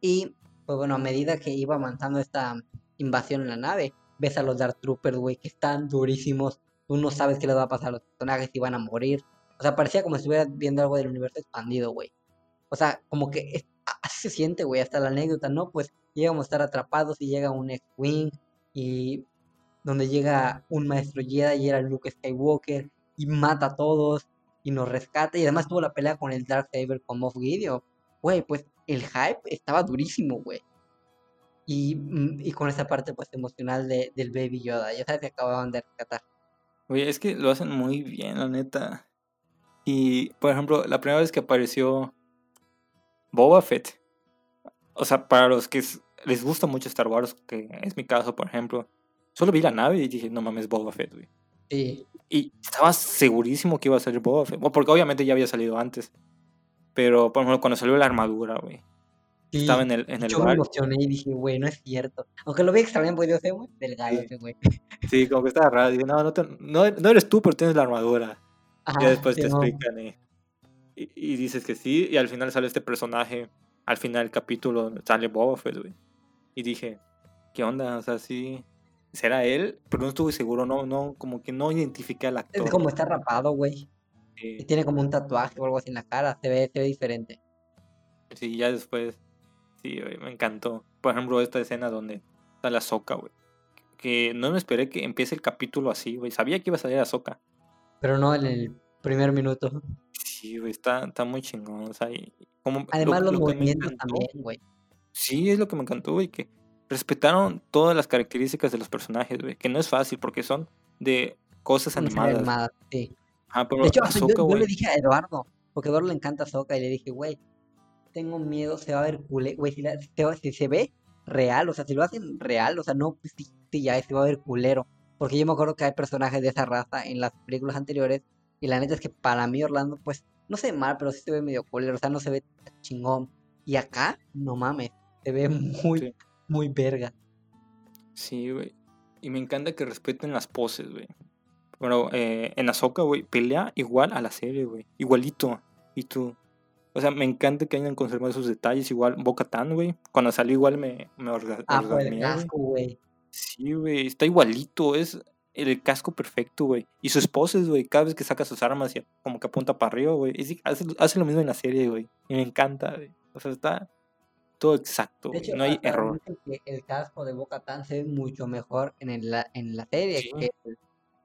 Y, pues bueno, a medida que iba avanzando esta invasión en la nave, ves a los Dark Troopers, güey, que están durísimos. Tú no sabes qué les va a pasar a los personajes, si van a morir. O sea, parecía como si estuvieras viendo algo del universo expandido, güey. O sea, como que es- así se siente, güey, hasta la anécdota, ¿no? Pues llegamos a estar atrapados y llega un X-Wing y donde llega un maestro Jedi y era Luke Skywalker y mata a todos y nos rescata y además tuvo la pelea con el Darksaber con Moff Gideon. Güey, pues el hype estaba durísimo, güey. Y, mm, y con esa parte pues emocional de, del Baby Yoda, ya sabes que acababan de rescatar. Güey, es que lo hacen muy bien, la neta. Y, por ejemplo, la primera vez que apareció Boba Fett. O sea, para los que les gusta mucho Star Wars, que es mi caso, por ejemplo, solo vi la nave y dije, no mames, Boba Fett, güey. Sí, Y estaba segurísimo que iba a salir Boba Fett. Bueno, porque obviamente ya había salido antes. Pero, por ejemplo, cuando salió la armadura, güey. Estaba en el, en el Yo me emocioné y dije, güey, no es cierto. Aunque lo vi extraño, pues yo sé, güey, delgado Sí. ese güey. Sí, como que estaba raro. Dije, no, no, te- no, no eres tú, pero tienes la armadura. Ya Ajá, después te explican y, y, y dices que sí, y al final sale este personaje, al final del capítulo sale Boba Fett, güey. Y dije, ¿qué onda? O sea, sí, ¿será él? Pero no estuve seguro, no, no, como que no identifiqué al Es actor. como está rapado, güey. Y tiene como un tatuaje o algo así en la cara, se ve, se ve diferente. sí, ya después, sí, güey, me encantó. Por ejemplo, esta escena donde está la Soca, güey. Que no me esperé que empiece el capítulo así, güey. Sabía que iba a salir a Soca. Pero no en el primer minuto. Sí, güey, está, está muy chingón. O sea, y como lo- Además, los lo movimientos también, güey. Sí, es lo que me encantó, güey, que respetaron todas las características de los personajes, güey, que no es fácil porque son de cosas animadas. animada, sí. Ajá, pero De hecho, hasta yo, Ahsoka, yo le dije a Eduardo, porque a Eduardo le encanta Soca, y le dije, güey, tengo miedo, se va a ver culé, güey, si, si se si ve real, o sea, si lo hacen real, o sea, no, pues sí, sí, ya se va a ver culero, Porque yo me acuerdo que hay personajes de esa raza en las películas anteriores. Y la neta es que para mí Orlando, pues, no se ve mal, pero sí se ve medio culero. O sea, no se ve chingón. Y acá, no mames, se ve muy, Sí. muy verga. Sí, güey. Y me encanta que respeten las poses, güey. Bueno, eh, en Ahsoka, güey, pelea igual a la serie, güey. Igualito. Y tú. O sea, me encanta que hayan conservado esos detalles. Igual Bo-Katan, güey. Cuando salió igual me, me orga- Ah, el casco, güey. Sí, güey. Está igualito. Es el casco perfecto, güey. Y sus poses, güey. Cada vez que saca sus armas y como que apunta para arriba, güey. Hace, hace lo mismo en la serie, güey. Y me encanta, güey. O sea, está todo exacto, De güey. hecho, No hay error. que el casco de Boca Tan se ve mucho mejor en, el- la, en la serie Sí. que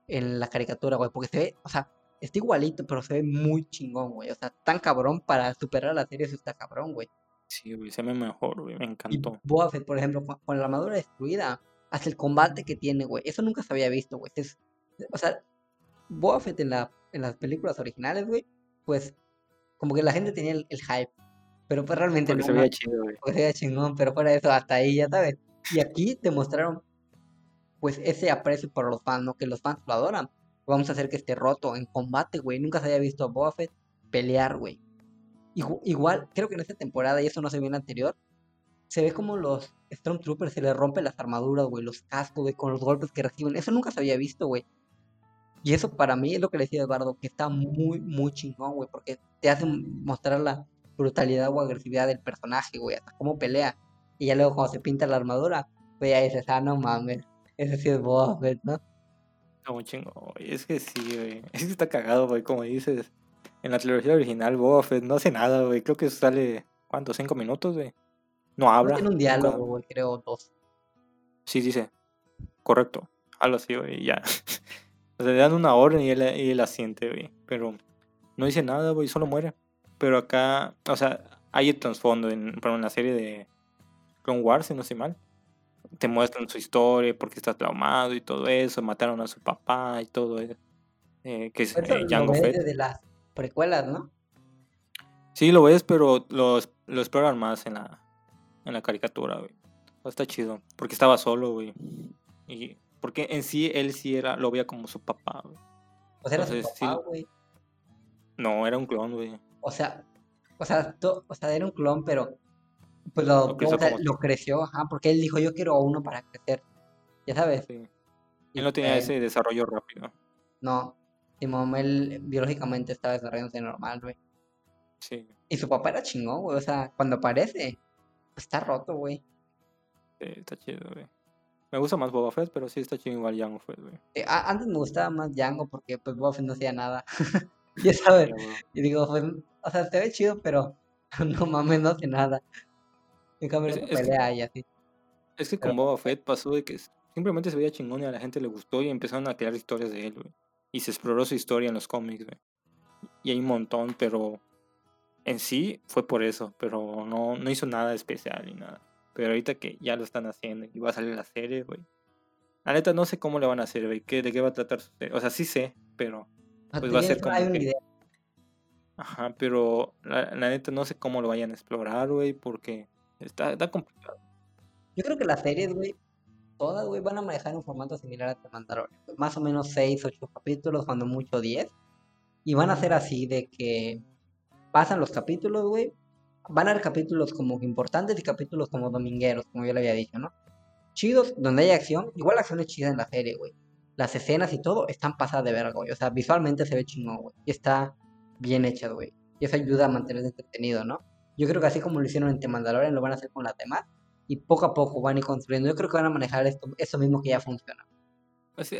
en la caricatura, güey. Porque se ve, o sea, está igualito, pero se ve muy chingón, güey. O sea, tan cabrón para superar la serie, eso está cabrón, güey. Sí, güey. Se ve mejor, güey. Me Y encantó. Boba Fett, por ejemplo, con, con la armadura destruida, hasta el combate que tiene, güey. Eso nunca se había visto, güey. Es, o sea, Boba Fett en, la, en las películas originales, güey, pues como que la gente tenía el, el hype. Pero pues realmente Porque no, se veía chido, güey. porque se veía chingón, pero fuera de eso, hasta ahí, ya sabes. Y aquí te mostraron, pues, ese aprecio por los fans, ¿no? Que los fans lo adoran. Vamos a hacer que esté roto en combate, güey. Nunca se había visto a Boba Fett pelear, güey. Igu- Igual, creo que en esta temporada, y eso no se vio en la anterior, se ve como los Stormtroopers se les rompen las armaduras, güey, los cascos, güey, con los golpes que reciben. Eso nunca se había visto, güey. Y eso para mí es lo que le decía Eduardo, que está muy, muy chingón, güey, porque te hace mostrar la brutalidad o agresividad del personaje, güey, hasta cómo pelea. Y ya luego cuando se pinta la armadura, pues ya dices, ah, no mames, ese sí es Boba ¿no? Chingón, güey. Es que sí, güey. <laughs> Es que está cagado, güey. Como dices. En la trilogía original, Boba Fett no hace nada, güey. Creo que sale. ¿Cuánto? ¿Cinco minutos, güey? No No habla. tiene un diálogo, güey, creo, dos. Sí, dice. Correcto. Algo así, güey. Ya. <laughs> o sea, le dan una orden y él, y él asiente, güey. Pero no dice nada, güey. Solo muere. Pero acá. O sea, hay el trasfondo. En, en la serie de Clone Wars, si no estoy mal. Te muestran su historia, porque está traumado y todo eso. Mataron a su papá y todo eso. Eh, que es eh, lo Jango ves Fett. desde las precuelas, ¿no? Sí, lo ves, pero lo, lo exploran más en la, en la caricatura, güey. Está chido. Porque estaba solo, güey. Y porque en sí él sí era, lo veía como su papá, güey. O sea, era su papá, sí. güey. No, era un clon, güey. O sea, o sea, to- o sea, era un clon, pero pues lo, Lo lo creció, ajá, porque él dijo, yo quiero uno para crecer. Ya sabes. Sí. Y Él no tenía ese desarrollo rápido. No, Simón, él biológicamente estaba desarrollándose normal, güey. Sí, Y su papá era chingón, güey. O sea, cuando aparece, pues está roto, güey. sí, está chido, güey. Me gusta más Boba Fett, pero sí está chido igual Jango Fett, güey. Eh, antes me gustaba más Django porque pues Boba Fett no hacía nada. <laughs> Ya sabes. Güey. Y digo, pues, o sea, se ve chido, pero <laughs> no mames, no hace nada. En cambio, Es- que- pelea y así. Es que Pero- con Boba Fett pasó de que simplemente se veía chingón y a la gente le gustó y empezaron a crear historias de él, güey. Y se exploró su historia en los cómics, güey. Y hay un montón, pero en sí fue por eso, pero no, no hizo nada especial ni nada. Pero ahorita que ya lo están haciendo y va a salir la serie, güey. La neta no sé cómo le van a hacer, güey. qué- ¿De qué va a tratar su serie? O sea, sí sé, pero... Sea, Pues va a ser como que- idea. Ajá, pero la, la neta no sé cómo lo vayan a explorar, güey, porque está, está complicado. Yo creo que las series, güey, todas, güey, van a manejar un formato similar a The Mandalorian. Más o menos 6, 8 capítulos, cuando mucho 10. Y van a ser así de que pasan los capítulos, güey. Van a haber capítulos como importantes y capítulos como domingueros, como yo le había dicho, ¿no? Chidos, donde hay acción. Igual la acción es chida en la serie, güey. Las escenas y todo están pasadas de verga, güey. O sea, visualmente se ve chingón, güey. Y está bien hecha, güey. Y eso ayuda a mantenerse entretenido, ¿no? Yo creo que así como lo hicieron en The Mandalorian, lo van a hacer con las demás. Y poco a poco van a ir construyendo. Yo creo que van a manejar esto, eso mismo que ya funciona.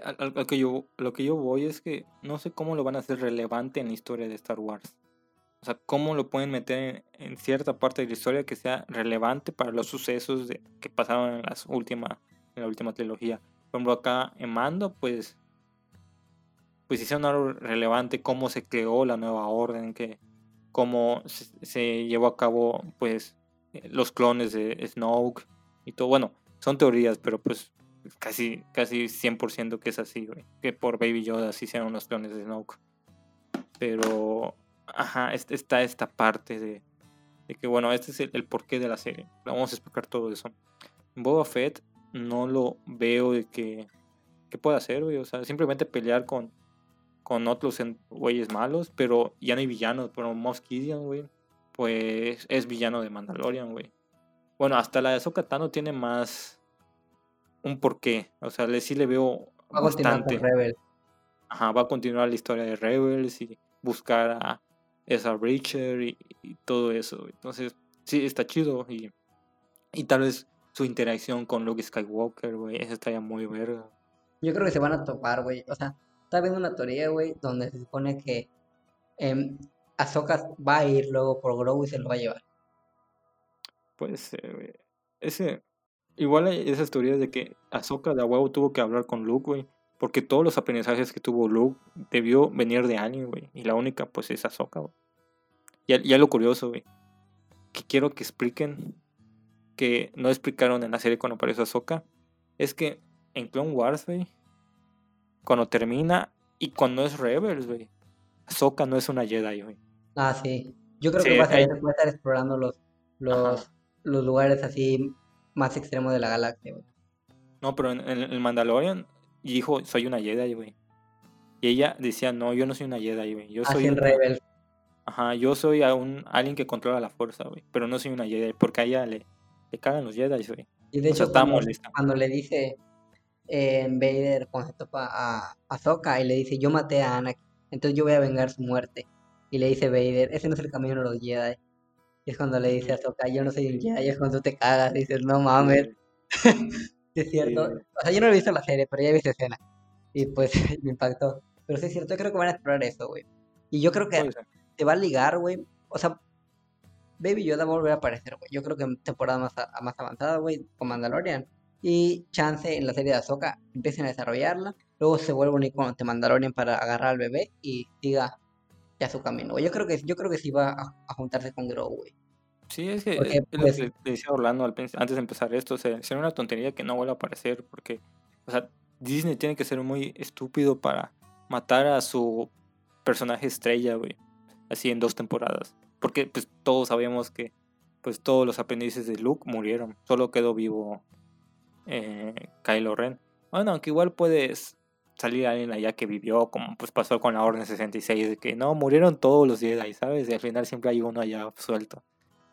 Al- al que yo, lo que yo voy es que no sé cómo lo van a hacer relevante en la historia de Star Wars. O sea, cómo lo pueden meter en, cierta parte de la historia que sea relevante para los sucesos que pasaron en, las última, en la última trilogía. Por ejemplo, acá en Mando, pues, pues hicieron algo relevante, cómo se creó la nueva orden, que, cómo se, llevó a cabo, pues, eh, los clones de Snoke y todo. Bueno, son teorías, pero pues casi, casi 100% que es así, güey. Que por Baby Yoda sí sean unos clones de Snoke. Pero, ajá, es- está esta parte de, de que, bueno, este es el, el porqué de la serie. Vamos a explicar todo eso. Boba Fett no lo veo de que ¿qué puede hacer, güey? O sea, simplemente pelear con, con otros güeyes malos, pero ya no hay villanos. Pero Moff Gideon, güey, pues es villano de Mandalorian, güey. Bueno, hasta la de Ahsoka Tano tiene más un porqué. O sea, le, sí le veo Va a continuar bastante. Ajá, va a continuar la historia de Rebels y buscar a esa Breacher y, y todo eso. Entonces, sí, está chido. Y, y tal vez su interacción con Luke Skywalker, güey, esa estaría muy verga. Yo creo que se van a topar, güey. O sea, está viendo una teoría, güey, donde se supone que em, Ahsoka va a ir luego por Grogu y se lo va a llevar. Güey. Ese, igual hay esas teorías de que Ahsoka de huevo tuvo que hablar con Luke, güey. Porque todos los aprendizajes que tuvo Luke debió venir de alguien, güey. Y la única, pues, es Ahsoka, güey. Ya, ya lo curioso, güey. Que quiero que expliquen, que no explicaron en la serie cuando apareció Ahsoka, es que en Clone Wars, güey, cuando termina y cuando es Rebels, güey, Ahsoka no es una Jedi, güey. Ah, sí. Yo creo Sí, que va a, hay- estar, va a estar explorando los, los, los lugares así más extremos de la galaxia, güey. No, pero en, en el Mandalorian dijo, soy una Jedi, güey. Y ella decía, no, yo no soy una Jedi, güey. Yo soy Así en una- Rebel. Ajá, yo soy a un, alguien que controla la fuerza, güey. Pero no soy una Jedi, porque a ella le, le cagan los Jedi, güey. Y de O sea, hecho, está cuando, molesta. cuando le dice eh, Vader, cuando se topa a Ahsoka y le dice, yo maté a Anakin, entonces yo voy a vengar su muerte. Y le dice Vader, ese no es el camino de los Jedi. Y es cuando le dice a Ahsoka, yo no soy un Jedi, es cuando tú te cagas, dices, no mames, <laughs> es cierto. Sí. O sea, yo no he visto la serie, pero ya he visto escena. Y pues <laughs> me impactó. Pero sí es cierto, yo creo que van a explorar eso, güey. Y yo creo que te va a ligar, güey. O sea, Baby Yoda va a volver a aparecer, güey. Yo creo que en temporada más, a- más avanzada, güey, con Mandalorian. Y chance en la serie de Ahsoka empiecen a desarrollarla. Luego se vuelve un icono de Mandalorian para agarrar al bebé y siga ya su camino. Yo creo que, yo creo que sí va a, a juntarse con Grogu. Sí, es que Porque, es es lo pues- que le decía Orlando al antes de empezar esto. O sea, sería una tontería que no vuelva a aparecer, porque, o sea, Disney tiene que ser muy estúpido para matar a su personaje estrella, güey. Así en dos temporadas. Porque, pues, todos sabemos que, pues, todos los aprendices de Luke murieron. Solo quedó vivo eh, Kylo Ren. Bueno, aunque igual puedes salir alguien allá que vivió, como pues pasó con la Orden 66, de que no, murieron todos los Jedi, ¿sabes? Y al final siempre hay uno allá suelto.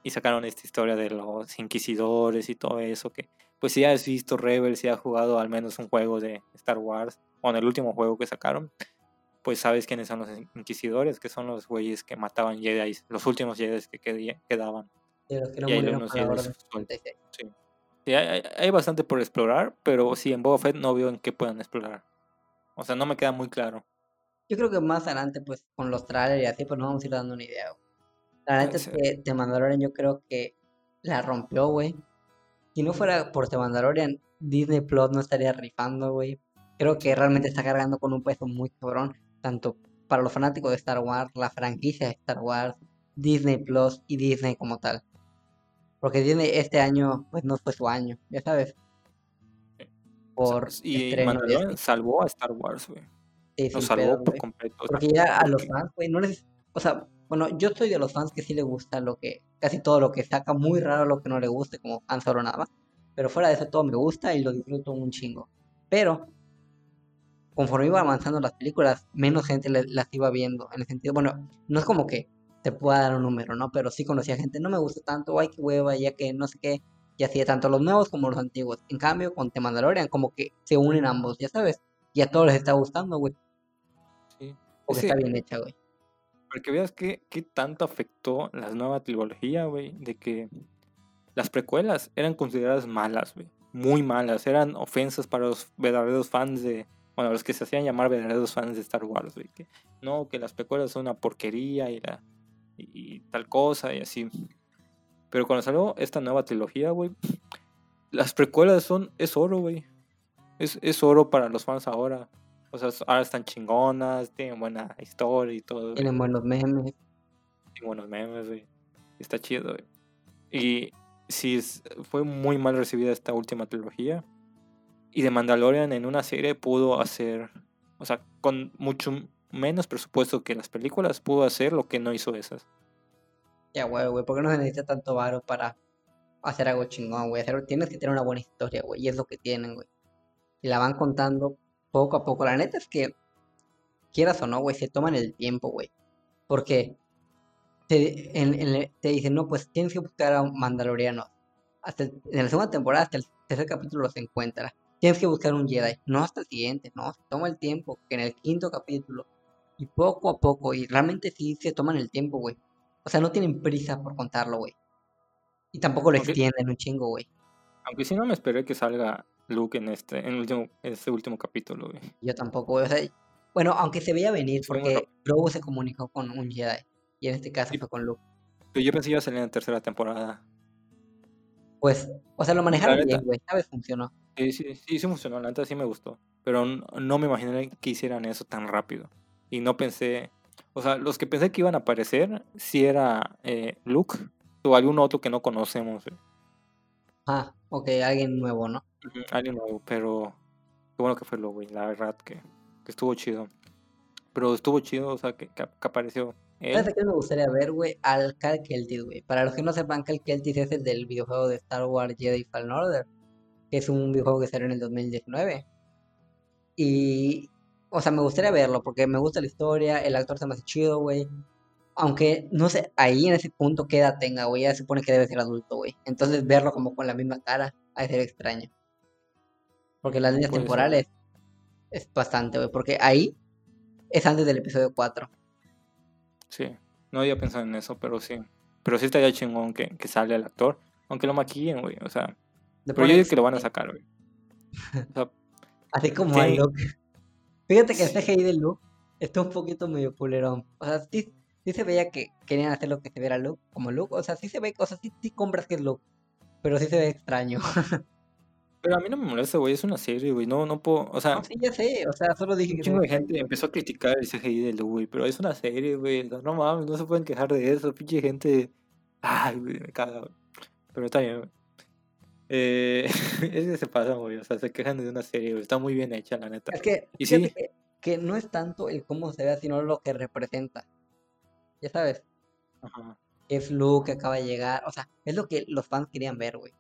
Y sacaron esta historia de los inquisidores y todo eso, que pues si has visto Rebels, si has jugado al menos un juego de Star Wars, o en el último juego que sacaron, pues sabes quiénes son los inquisidores, que son los güeyes que mataban Jedi, los últimos Jedi que quedaban. De los que no Y murieron con la Orden sueltos. 66. Sí, hay, bastante por explorar, pero sí, en Boba Fett no veo en qué puedan explorar. O sea, no me queda muy claro. Yo creo que más adelante, pues, con los trailers y así, pues nos vamos a ir dando una idea. La neta Puede es que The Mandalorian yo creo que la rompió, güey. Si no fuera por The Mandalorian, Disney Plus no estaría rifando, güey. Creo que realmente está cargando con un peso muy cabrón, tanto para los fanáticos de Star Wars, la franquicia de Star Wars, Disney Plus y Disney como tal. Porque Disney este año, pues no fue su año, ya sabes. Por y Mandalorian así. salvó a Star Wars, güey. Sí, Lo sin salvó pedos, por completo. Porque ya a los fans, güey, no les... O sea, bueno, yo soy de los fans que sí le gusta lo que... Casi todo lo que saca, muy raro lo que no le guste, como Han Solo nada más. Pero fuera de eso todo me gusta y lo disfruto un chingo. Pero, conforme iba avanzando las películas, menos gente las iba viendo. En el sentido, bueno, no es como que te pueda dar un número, ¿no? Pero sí conocía gente, no me gusta tanto, ay, qué hueva, ya que no sé qué. Y así, tanto los nuevos como los antiguos. En cambio, con The Mandalorian, como que se unen ambos, ya sabes. Y a todos les está gustando, güey. sí. Porque está bien hecha, güey. Para que veas qué, qué tanto afectó la nueva trilogía, güey, de que las precuelas eran consideradas malas, güey. Muy malas. Eran ofensas para los verdaderos fans de. Bueno, los que se hacían llamar verdaderos fans de Star Wars, güey. Que no, que las precuelas son una porquería y, la, y, y tal cosa y así. Pero cuando salió esta nueva trilogía, güey, las precuelas son. Es oro, güey. Es, es oro para los fans ahora. O sea, ahora están chingonas, tienen buena historia y todo. Tienen buenos memes. y buenos memes, güey. Está chido, güey. Y sí, es- fue muy mal recibida esta última trilogía. Y de Mandalorian en una serie pudo hacer, o sea, con mucho menos presupuesto que las películas, pudo hacer lo que no hizo esas. Ya, güey, güey, ¿por qué no se necesita tanto varo para hacer algo chingón, güey? Tienes que tener una buena historia, güey, y es lo que tienen, güey. Y la van contando poco a poco. La neta es que, quieras o no, güey, se toman el tiempo, güey. Porque te, en- en- te dicen, no, pues tienes que buscar a un mandaloriano. Hasta en la segunda temporada, hasta el tercer capítulo se encuentra. Tienes que buscar un Jedi. No hasta el siguiente, no. Se toma el tiempo. Que en el quinto capítulo. Y poco a poco. Y realmente sí se toman el tiempo, güey. O sea, no tienen prisa por contarlo, güey. Y tampoco lo extienden un chingo, güey. Aunque sí no me esperé que salga Luke en este, en último, este último capítulo, güey. Yo tampoco, güey. O sea, bueno, aunque se veía venir porque. Grogu se comunicó con un Jedi. Y en este caso Sí. fue con Luke. Pero yo pensé que iba a salir en la tercera temporada. Pues, o sea, lo manejaron bien, güey. ¿Sabes? Funcionó. Sí, sí, sí, sí funcionó, la neta sí me gustó. Pero no me imaginé que hicieran eso tan rápido. Y no pensé, o sea, los que pensé que iban a aparecer, si era eh, Luke o algún otro que no conocemos. güey. Ah, ok, alguien nuevo, ¿no? Alguien nuevo, pero qué bueno que fue Luke, güey. La verdad que, que estuvo chido. Pero estuvo chido, o sea, que, que, que apareció ¿Sabes él. a quién me gustaría ver, güey? Al Cal Keltis, güey. Para los que no sepan, Cal Keltis es el del videojuego de Star Wars Jedi Fallen Order, que es un videojuego que salió en el 2019. Y, o sea, me gustaría verlo porque me gusta la historia, el actor se me hace chido, güey. Aunque, no sé, ahí en ese punto qué edad tenga, güey. Ya se supone que debe ser adulto, güey. Entonces verlo como con la misma cara, ha de ser extraño. Porque las líneas ser. temporales es bastante, güey. Porque ahí es antes del episodio 4. Sí, no había pensado en eso, pero sí. Pero sí estaría chingón que, que sale el actor. Aunque lo maquillen, güey. O sea, pero yo digo que lo van a sacar, güey. <laughs> O sea, Así como Sí. Luke. Fíjate que el. CGI de Luke está un poquito medio culerón. O sea, sí, sí se veía que querían hacer lo que se viera Luke, como Luke. O sea, sí se ve, o sea, sí, sí compras que es Luke. Pero sí se ve extraño. <laughs> Pero a mí no me molesta, güey, es una serie, güey, no, no puedo, o sea, No, sí, ya sé. O sea, solo dije un chingo de gente empezó a criticar el CGI de Lu, güey, pero es una serie, güey, no, no mames, no se pueden quejar de eso, pinche gente, ay, güey, me caga, güey. pero está bien, güey. Eh, <laughs> es que se pasan, güey, o sea, se quejan de una serie, güey, está muy bien hecha, la neta. Es que, Y fíjate sí. que, que no es tanto el cómo se vea, sino lo que representa. Ya sabes, Ajá. es Luke que acaba de llegar. O sea, es lo que los fans querían ver, güey.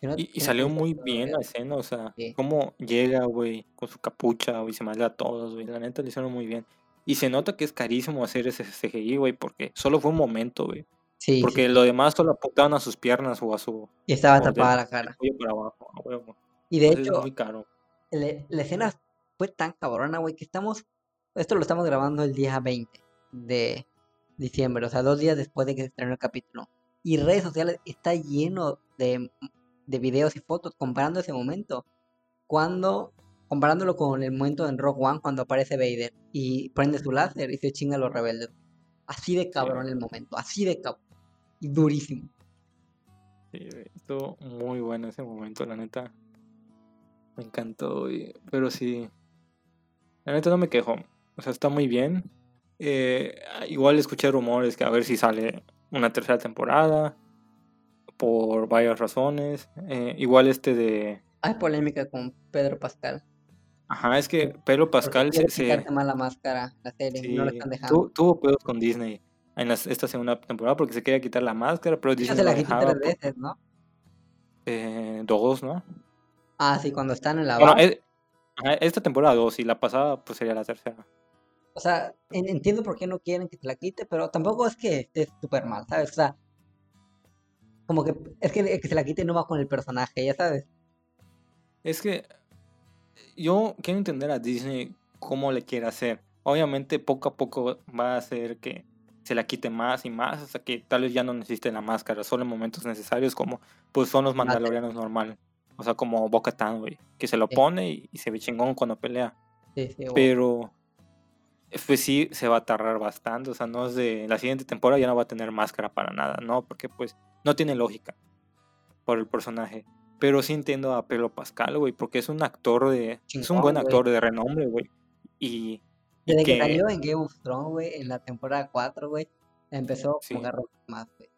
Si no- Y, si y no salió muy bien la escena, o sea, Sí. cómo llega, güey, con su capucha, güey, se manda a todos, güey, la neta lo hicieron muy bien. Y se nota que es carísimo hacer ese CGI, güey, porque solo fue un momento, güey. Sí, sí, Porque lo demás solo apuntaban a sus piernas o a su Y estaba tapada la cara. cuello para abajo, a huevo. Y de Entonces hecho, muy caro. le- la escena fue tan cabrona, güey, que estamos. Esto lo estamos grabando el día 20 de diciembre, o sea, dos días después de que se estrenó el capítulo. Y redes sociales está lleno de, de videos y fotos comparando ese momento. Cuando. Comparándolo con el momento en Rock One cuando aparece Vader y prende su láser y se chinga a los rebeldes. Así de cabrón el momento, así de cabrón. Y durísimo. Sí, estuvo muy bueno ese momento, la neta. Me encantó, güey, Pero sí. La neta no me quejo. O sea, está muy bien. Eh, igual escuché rumores que a ver si sale una tercera temporada. Por varias razones. Eh, igual este de. Hay polémica con Pedro Pascal. Ajá, es que Pedro Pascal se, se- quitarte más la máscara, la serie, y no sí, están dejando. tu- tuvo pedos con Disney en las- esta segunda temporada porque se quería quitar la máscara, pero Ya Disney se la quitó tres veces, ¿no? eh, dos, ¿no? Ah, sí, cuando están en la Bueno, base. es- ajá, esta temporada dos y la pasada pues sería la tercera. O sea, en- entiendo por qué no quieren que te la quite, pero tampoco es que esté súper mal, ¿sabes? O sea, como que es que el que se la quite no va con el personaje, ya sabes. Es que yo quiero entender a Disney cómo le quiere hacer. Obviamente poco a poco va a hacer que se la quite más y más hasta que tal vez ya no necesite la máscara, solo en momentos necesarios como pues son los mandalorianos normal. O sea, como Bo-Katan, güey, que se lo Sí. pone y, y se ve chingón cuando pelea. Sí, sí, o- Pero pues sí se va a tardar bastante, o sea, no es de la siguiente temporada ya no va a tener máscara para nada, ¿no? Porque pues no tiene lógica por el personaje. Pero sí entiendo a Pedro Pascal, güey, porque es un actor de es un buen actor de renombre, güey. Y Desde que que salió en Game of Thrones, güey, en la temporada 4, güey, empezó Sí. a agarrar más, güey.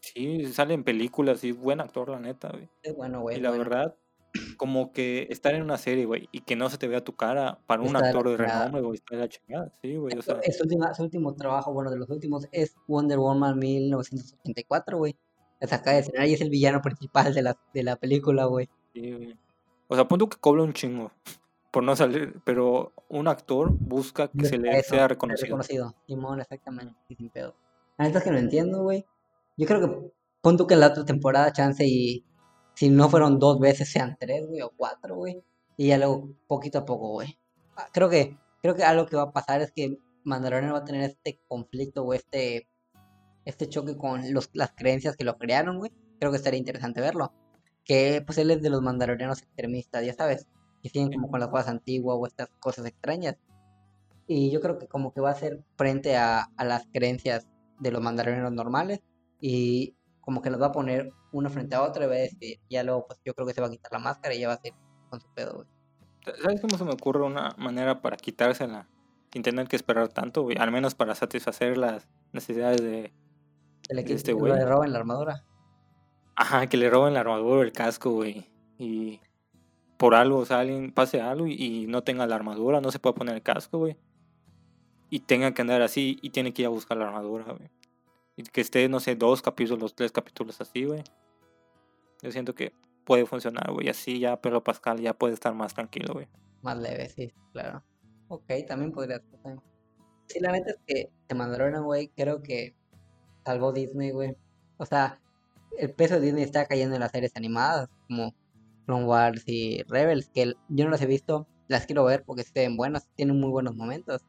sí sale en películas y es buen actor, la neta, güey. Es bueno, güey. Y la bueno. verdad, como que estar en una serie, güey, y que no se te vea tu cara para un Está la actor de renombre, güey, está de la chingada, sí, güey, o sea, Es su, último trabajo, bueno, de los últimos, es Wonder Woman 1984, güey. Es acá de escenario y es el villano principal de la, de la película, güey. sí, güey. O sea, punto que cobra un chingo por no salir, pero un actor busca que se le Eso, sea reconocido. reconocido. Simón, exactamente, y sin pedo. La neta es que no entiendo, güey. Yo creo que pon tú que en la otra temporada, chance y si no fueron dos veces, sean tres, güey, o cuatro, güey. Y ya luego, poquito a poco, güey. Ah, Creo que, creo que algo que va a pasar es que Mandalorian va a tener este conflicto o este, este choque con los, las creencias que lo crearon, güey. Creo que estaría interesante verlo. Que pues él es de los mandalorianos extremistas, ya sabes. Que siguen como con las cosas antiguas o estas cosas extrañas. Y yo creo que como que va a ser frente a, a las creencias de los mandalorianos normales. Y como que las va a poner una frente a otra y va a decir, ya luego pues yo creo que se va a quitar la máscara y ya va a ser con su pedo, güey. ¿Sabes cómo se me ocurre una manera para quitársela sin tener que esperar tanto, güey? Al menos para satisfacer las necesidades de... Que De este güey. le roben la armadura. Ajá, que le roben la armadura o el casco, güey. Y por algo, o sea, alguien pase algo y, no tenga la armadura, no se puede poner el casco, güey. Y tenga que andar así y tiene que ir a buscar la armadura, güey. Y que esté, no sé, dos capítulos, tres capítulos así, güey. Yo siento que puede funcionar, güey. Así ya Pedro Pascal ya puede estar más tranquilo, güey. Más leve, sí, claro. Ok, también podría ser. Sí, la neta es que te mandaron, güey, creo que salvó Disney, güey. O sea, el peso de Disney está cayendo en las series animadas, como Clone Wars y Rebels, que yo no las he visto, las quiero ver porque se ven buenas, tienen muy buenos momentos.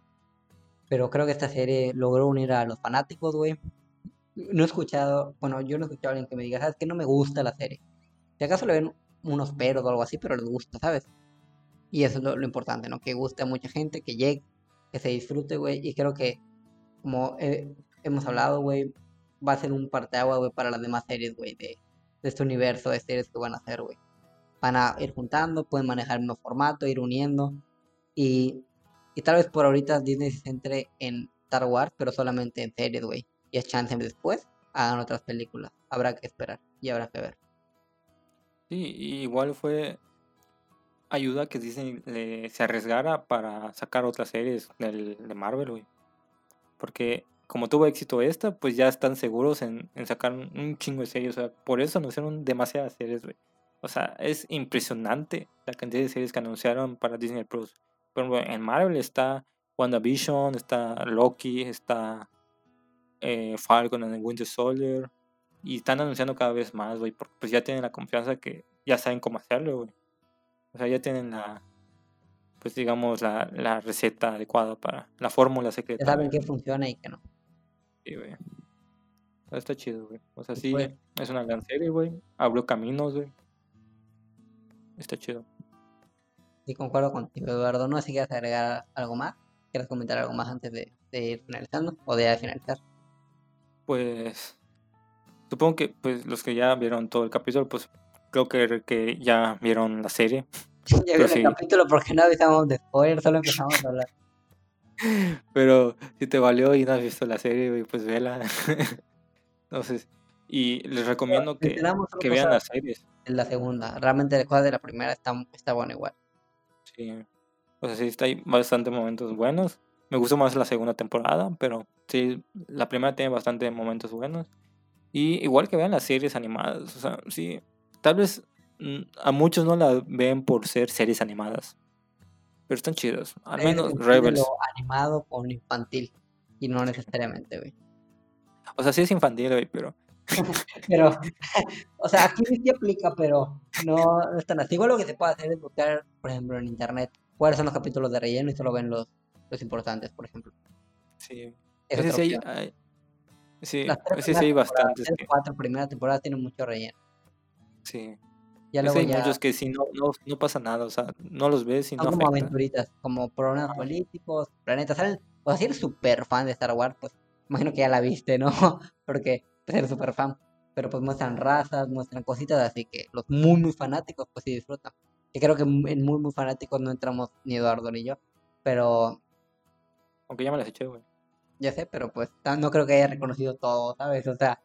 Pero creo que esta serie logró unir a los fanáticos, güey. No he escuchado, bueno, yo no he escuchado a alguien que me diga, ¿sabes qué? No me gusta la serie. Si acaso le ven unos peros o algo así, pero les gusta, ¿sabes? Y eso es lo, lo importante, ¿no? Que guste a mucha gente, que llegue, que se disfrute, güey. Y creo que, como eh, hemos hablado, güey, va a ser un parteagua, güey, para las demás series, güey, de, de este universo de series que van a hacer, güey. Van a ir juntando, pueden manejar el mismo formato, ir uniendo. Y, y tal vez por ahorita Disney se centre en Star Wars, pero solamente en series, güey. Y es chance después hagan otras películas. Habrá que esperar y habrá que ver. Sí, igual fue ayuda que Disney le- se arriesgara para sacar otras series del, de Marvel, güey. Porque como tuvo éxito esta, pues ya están seguros en, en sacar un chingo de series. O sea, por eso anunciaron demasiadas series, güey. O sea, es impresionante la cantidad de series que anunciaron para Disney Plus. Por ejemplo, en Marvel está WandaVision, está Loki, está eh, Falcon and the Winter Soldier. Y están anunciando cada vez más, güey, porque pues ya tienen la confianza que ya saben cómo hacerlo, güey. O sea, ya tienen la, pues digamos, la, la receta adecuada para la fórmula Ya secreta. saben güey. qué funciona y qué no. Sí, güey. Está chido, güey. O sea, sí, Pues- es una gran serie, güey. Abrió caminos, güey. Está chido. Sí, concuerdo contigo, Eduardo. No sé si quieres agregar algo más. ¿Quieres comentar algo más antes de, de ir finalizando? O de finalizar. Pues supongo que pues los que ya vieron todo el capítulo, pues creo que, que ya vieron la serie. <laughs> Ya Pero vi el sí. capítulo porque no avisamos de spoiler, solo empezamos a hablar. <laughs> Pero si te valió y no has visto la serie, pues vela. <laughs> Entonces, y les recomiendo que, que vean las series. En la segunda. Realmente el juego de la primera está, está bueno igual. Sí. O sea, sí, está ahí bastante momentos buenos. Me gustó más la segunda temporada, pero sí, la primera tiene bastante momentos buenos. Y igual que vean las series animadas. O sea, sí, tal vez mm, a muchos no la ven por ser series animadas. Pero están chidas. Al menos confunde Rebels. lo animado con infantil. Y no necesariamente, güey. O sea, sí es infantil, güey, pero <laughs> Pero, <laughs> o sea, aquí sí aplica, pero no, no es tan así. Igual lo que se puede hacer es buscar, por ejemplo, en internet, cuáles son los capítulos de relleno y solo ven los, los importantes, por ejemplo. sí. Es otra sí hay, sí, Las tres ese sí hay bastantes. que- cuatro primeras temporadas tienen mucho relleno. sí. Ya luego hay ya muchos que sí no, no, no pasa nada. O sea, no los ves y son no como afecta. aventuritas, como problemas políticos, planetas. ¿Salen? O sea, si eres súper fan de Star Wars, pues imagino que ya la viste, ¿no? <laughs> Porque eres súper fan. Pero pues muestran razas, muestran cositas, así que los muy, muy fanáticos, pues sí disfrutan. Y creo que en muy, muy fanáticos no entramos ni Eduardo ni yo. Pero Aunque ya me las eché, güey. Ya sé, pero pues no creo que haya reconocido todo, ¿sabes? O sea,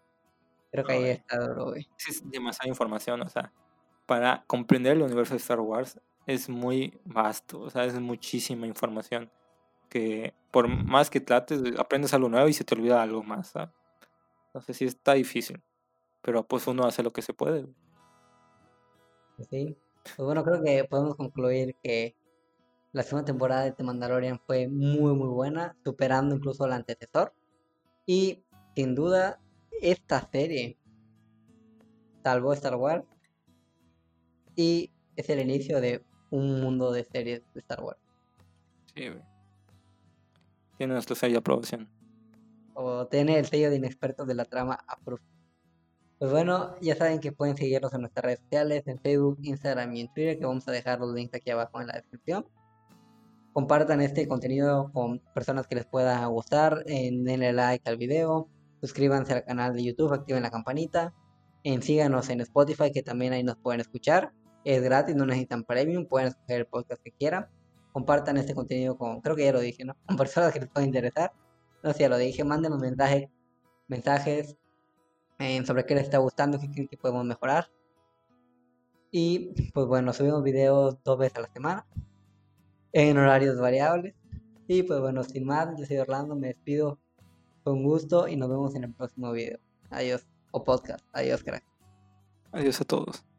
creo que No, ahí está duro, güey. Es demasiada información, o sea, para comprender el universo de Star Wars es muy vasto, o sea, es muchísima información que por más que trates, aprendes algo nuevo y se te olvida algo más, ¿sabes? Entonces sí está difícil, pero pues uno hace lo que se puede. Pues sí. Pues bueno, creo que podemos concluir que La segunda temporada de The Mandalorian fue muy muy buena, superando incluso al antecesor. Y sin duda, esta serie salvó Star Wars y es el inicio de un mundo de series de Star Wars. Sí, güey. Tiene nuestro sello de aprobación. O tiene el sello de inexpertos de la trama approved. Pues bueno, ya saben que pueden seguirnos en nuestras redes sociales, en Facebook, Instagram y en Twitter, que vamos a dejar los links aquí abajo en la descripción. Compartan este contenido con personas que les pueda gustar, en denle like al video, suscríbanse al canal de YouTube, activen la campanita, en síganos en Spotify, que también ahí nos pueden escuchar. Es gratis, no necesitan premium, pueden escoger el podcast que quieran. Compartan este contenido con, creo que ya lo dije, ¿no? <laughs> Con personas que les pueda interesar. No sé, lo dije, mándenos mensajes, mensajes eh, sobre qué les está gustando, qué creen que podemos mejorar. Y pues bueno, subimos videos dos veces a la semana, en horarios variables. Y pues bueno, sin más, yo soy Orlando, me despido con gusto y nos vemos en el próximo video. Adiós, o podcast. Adiós, crack. Adiós a todos.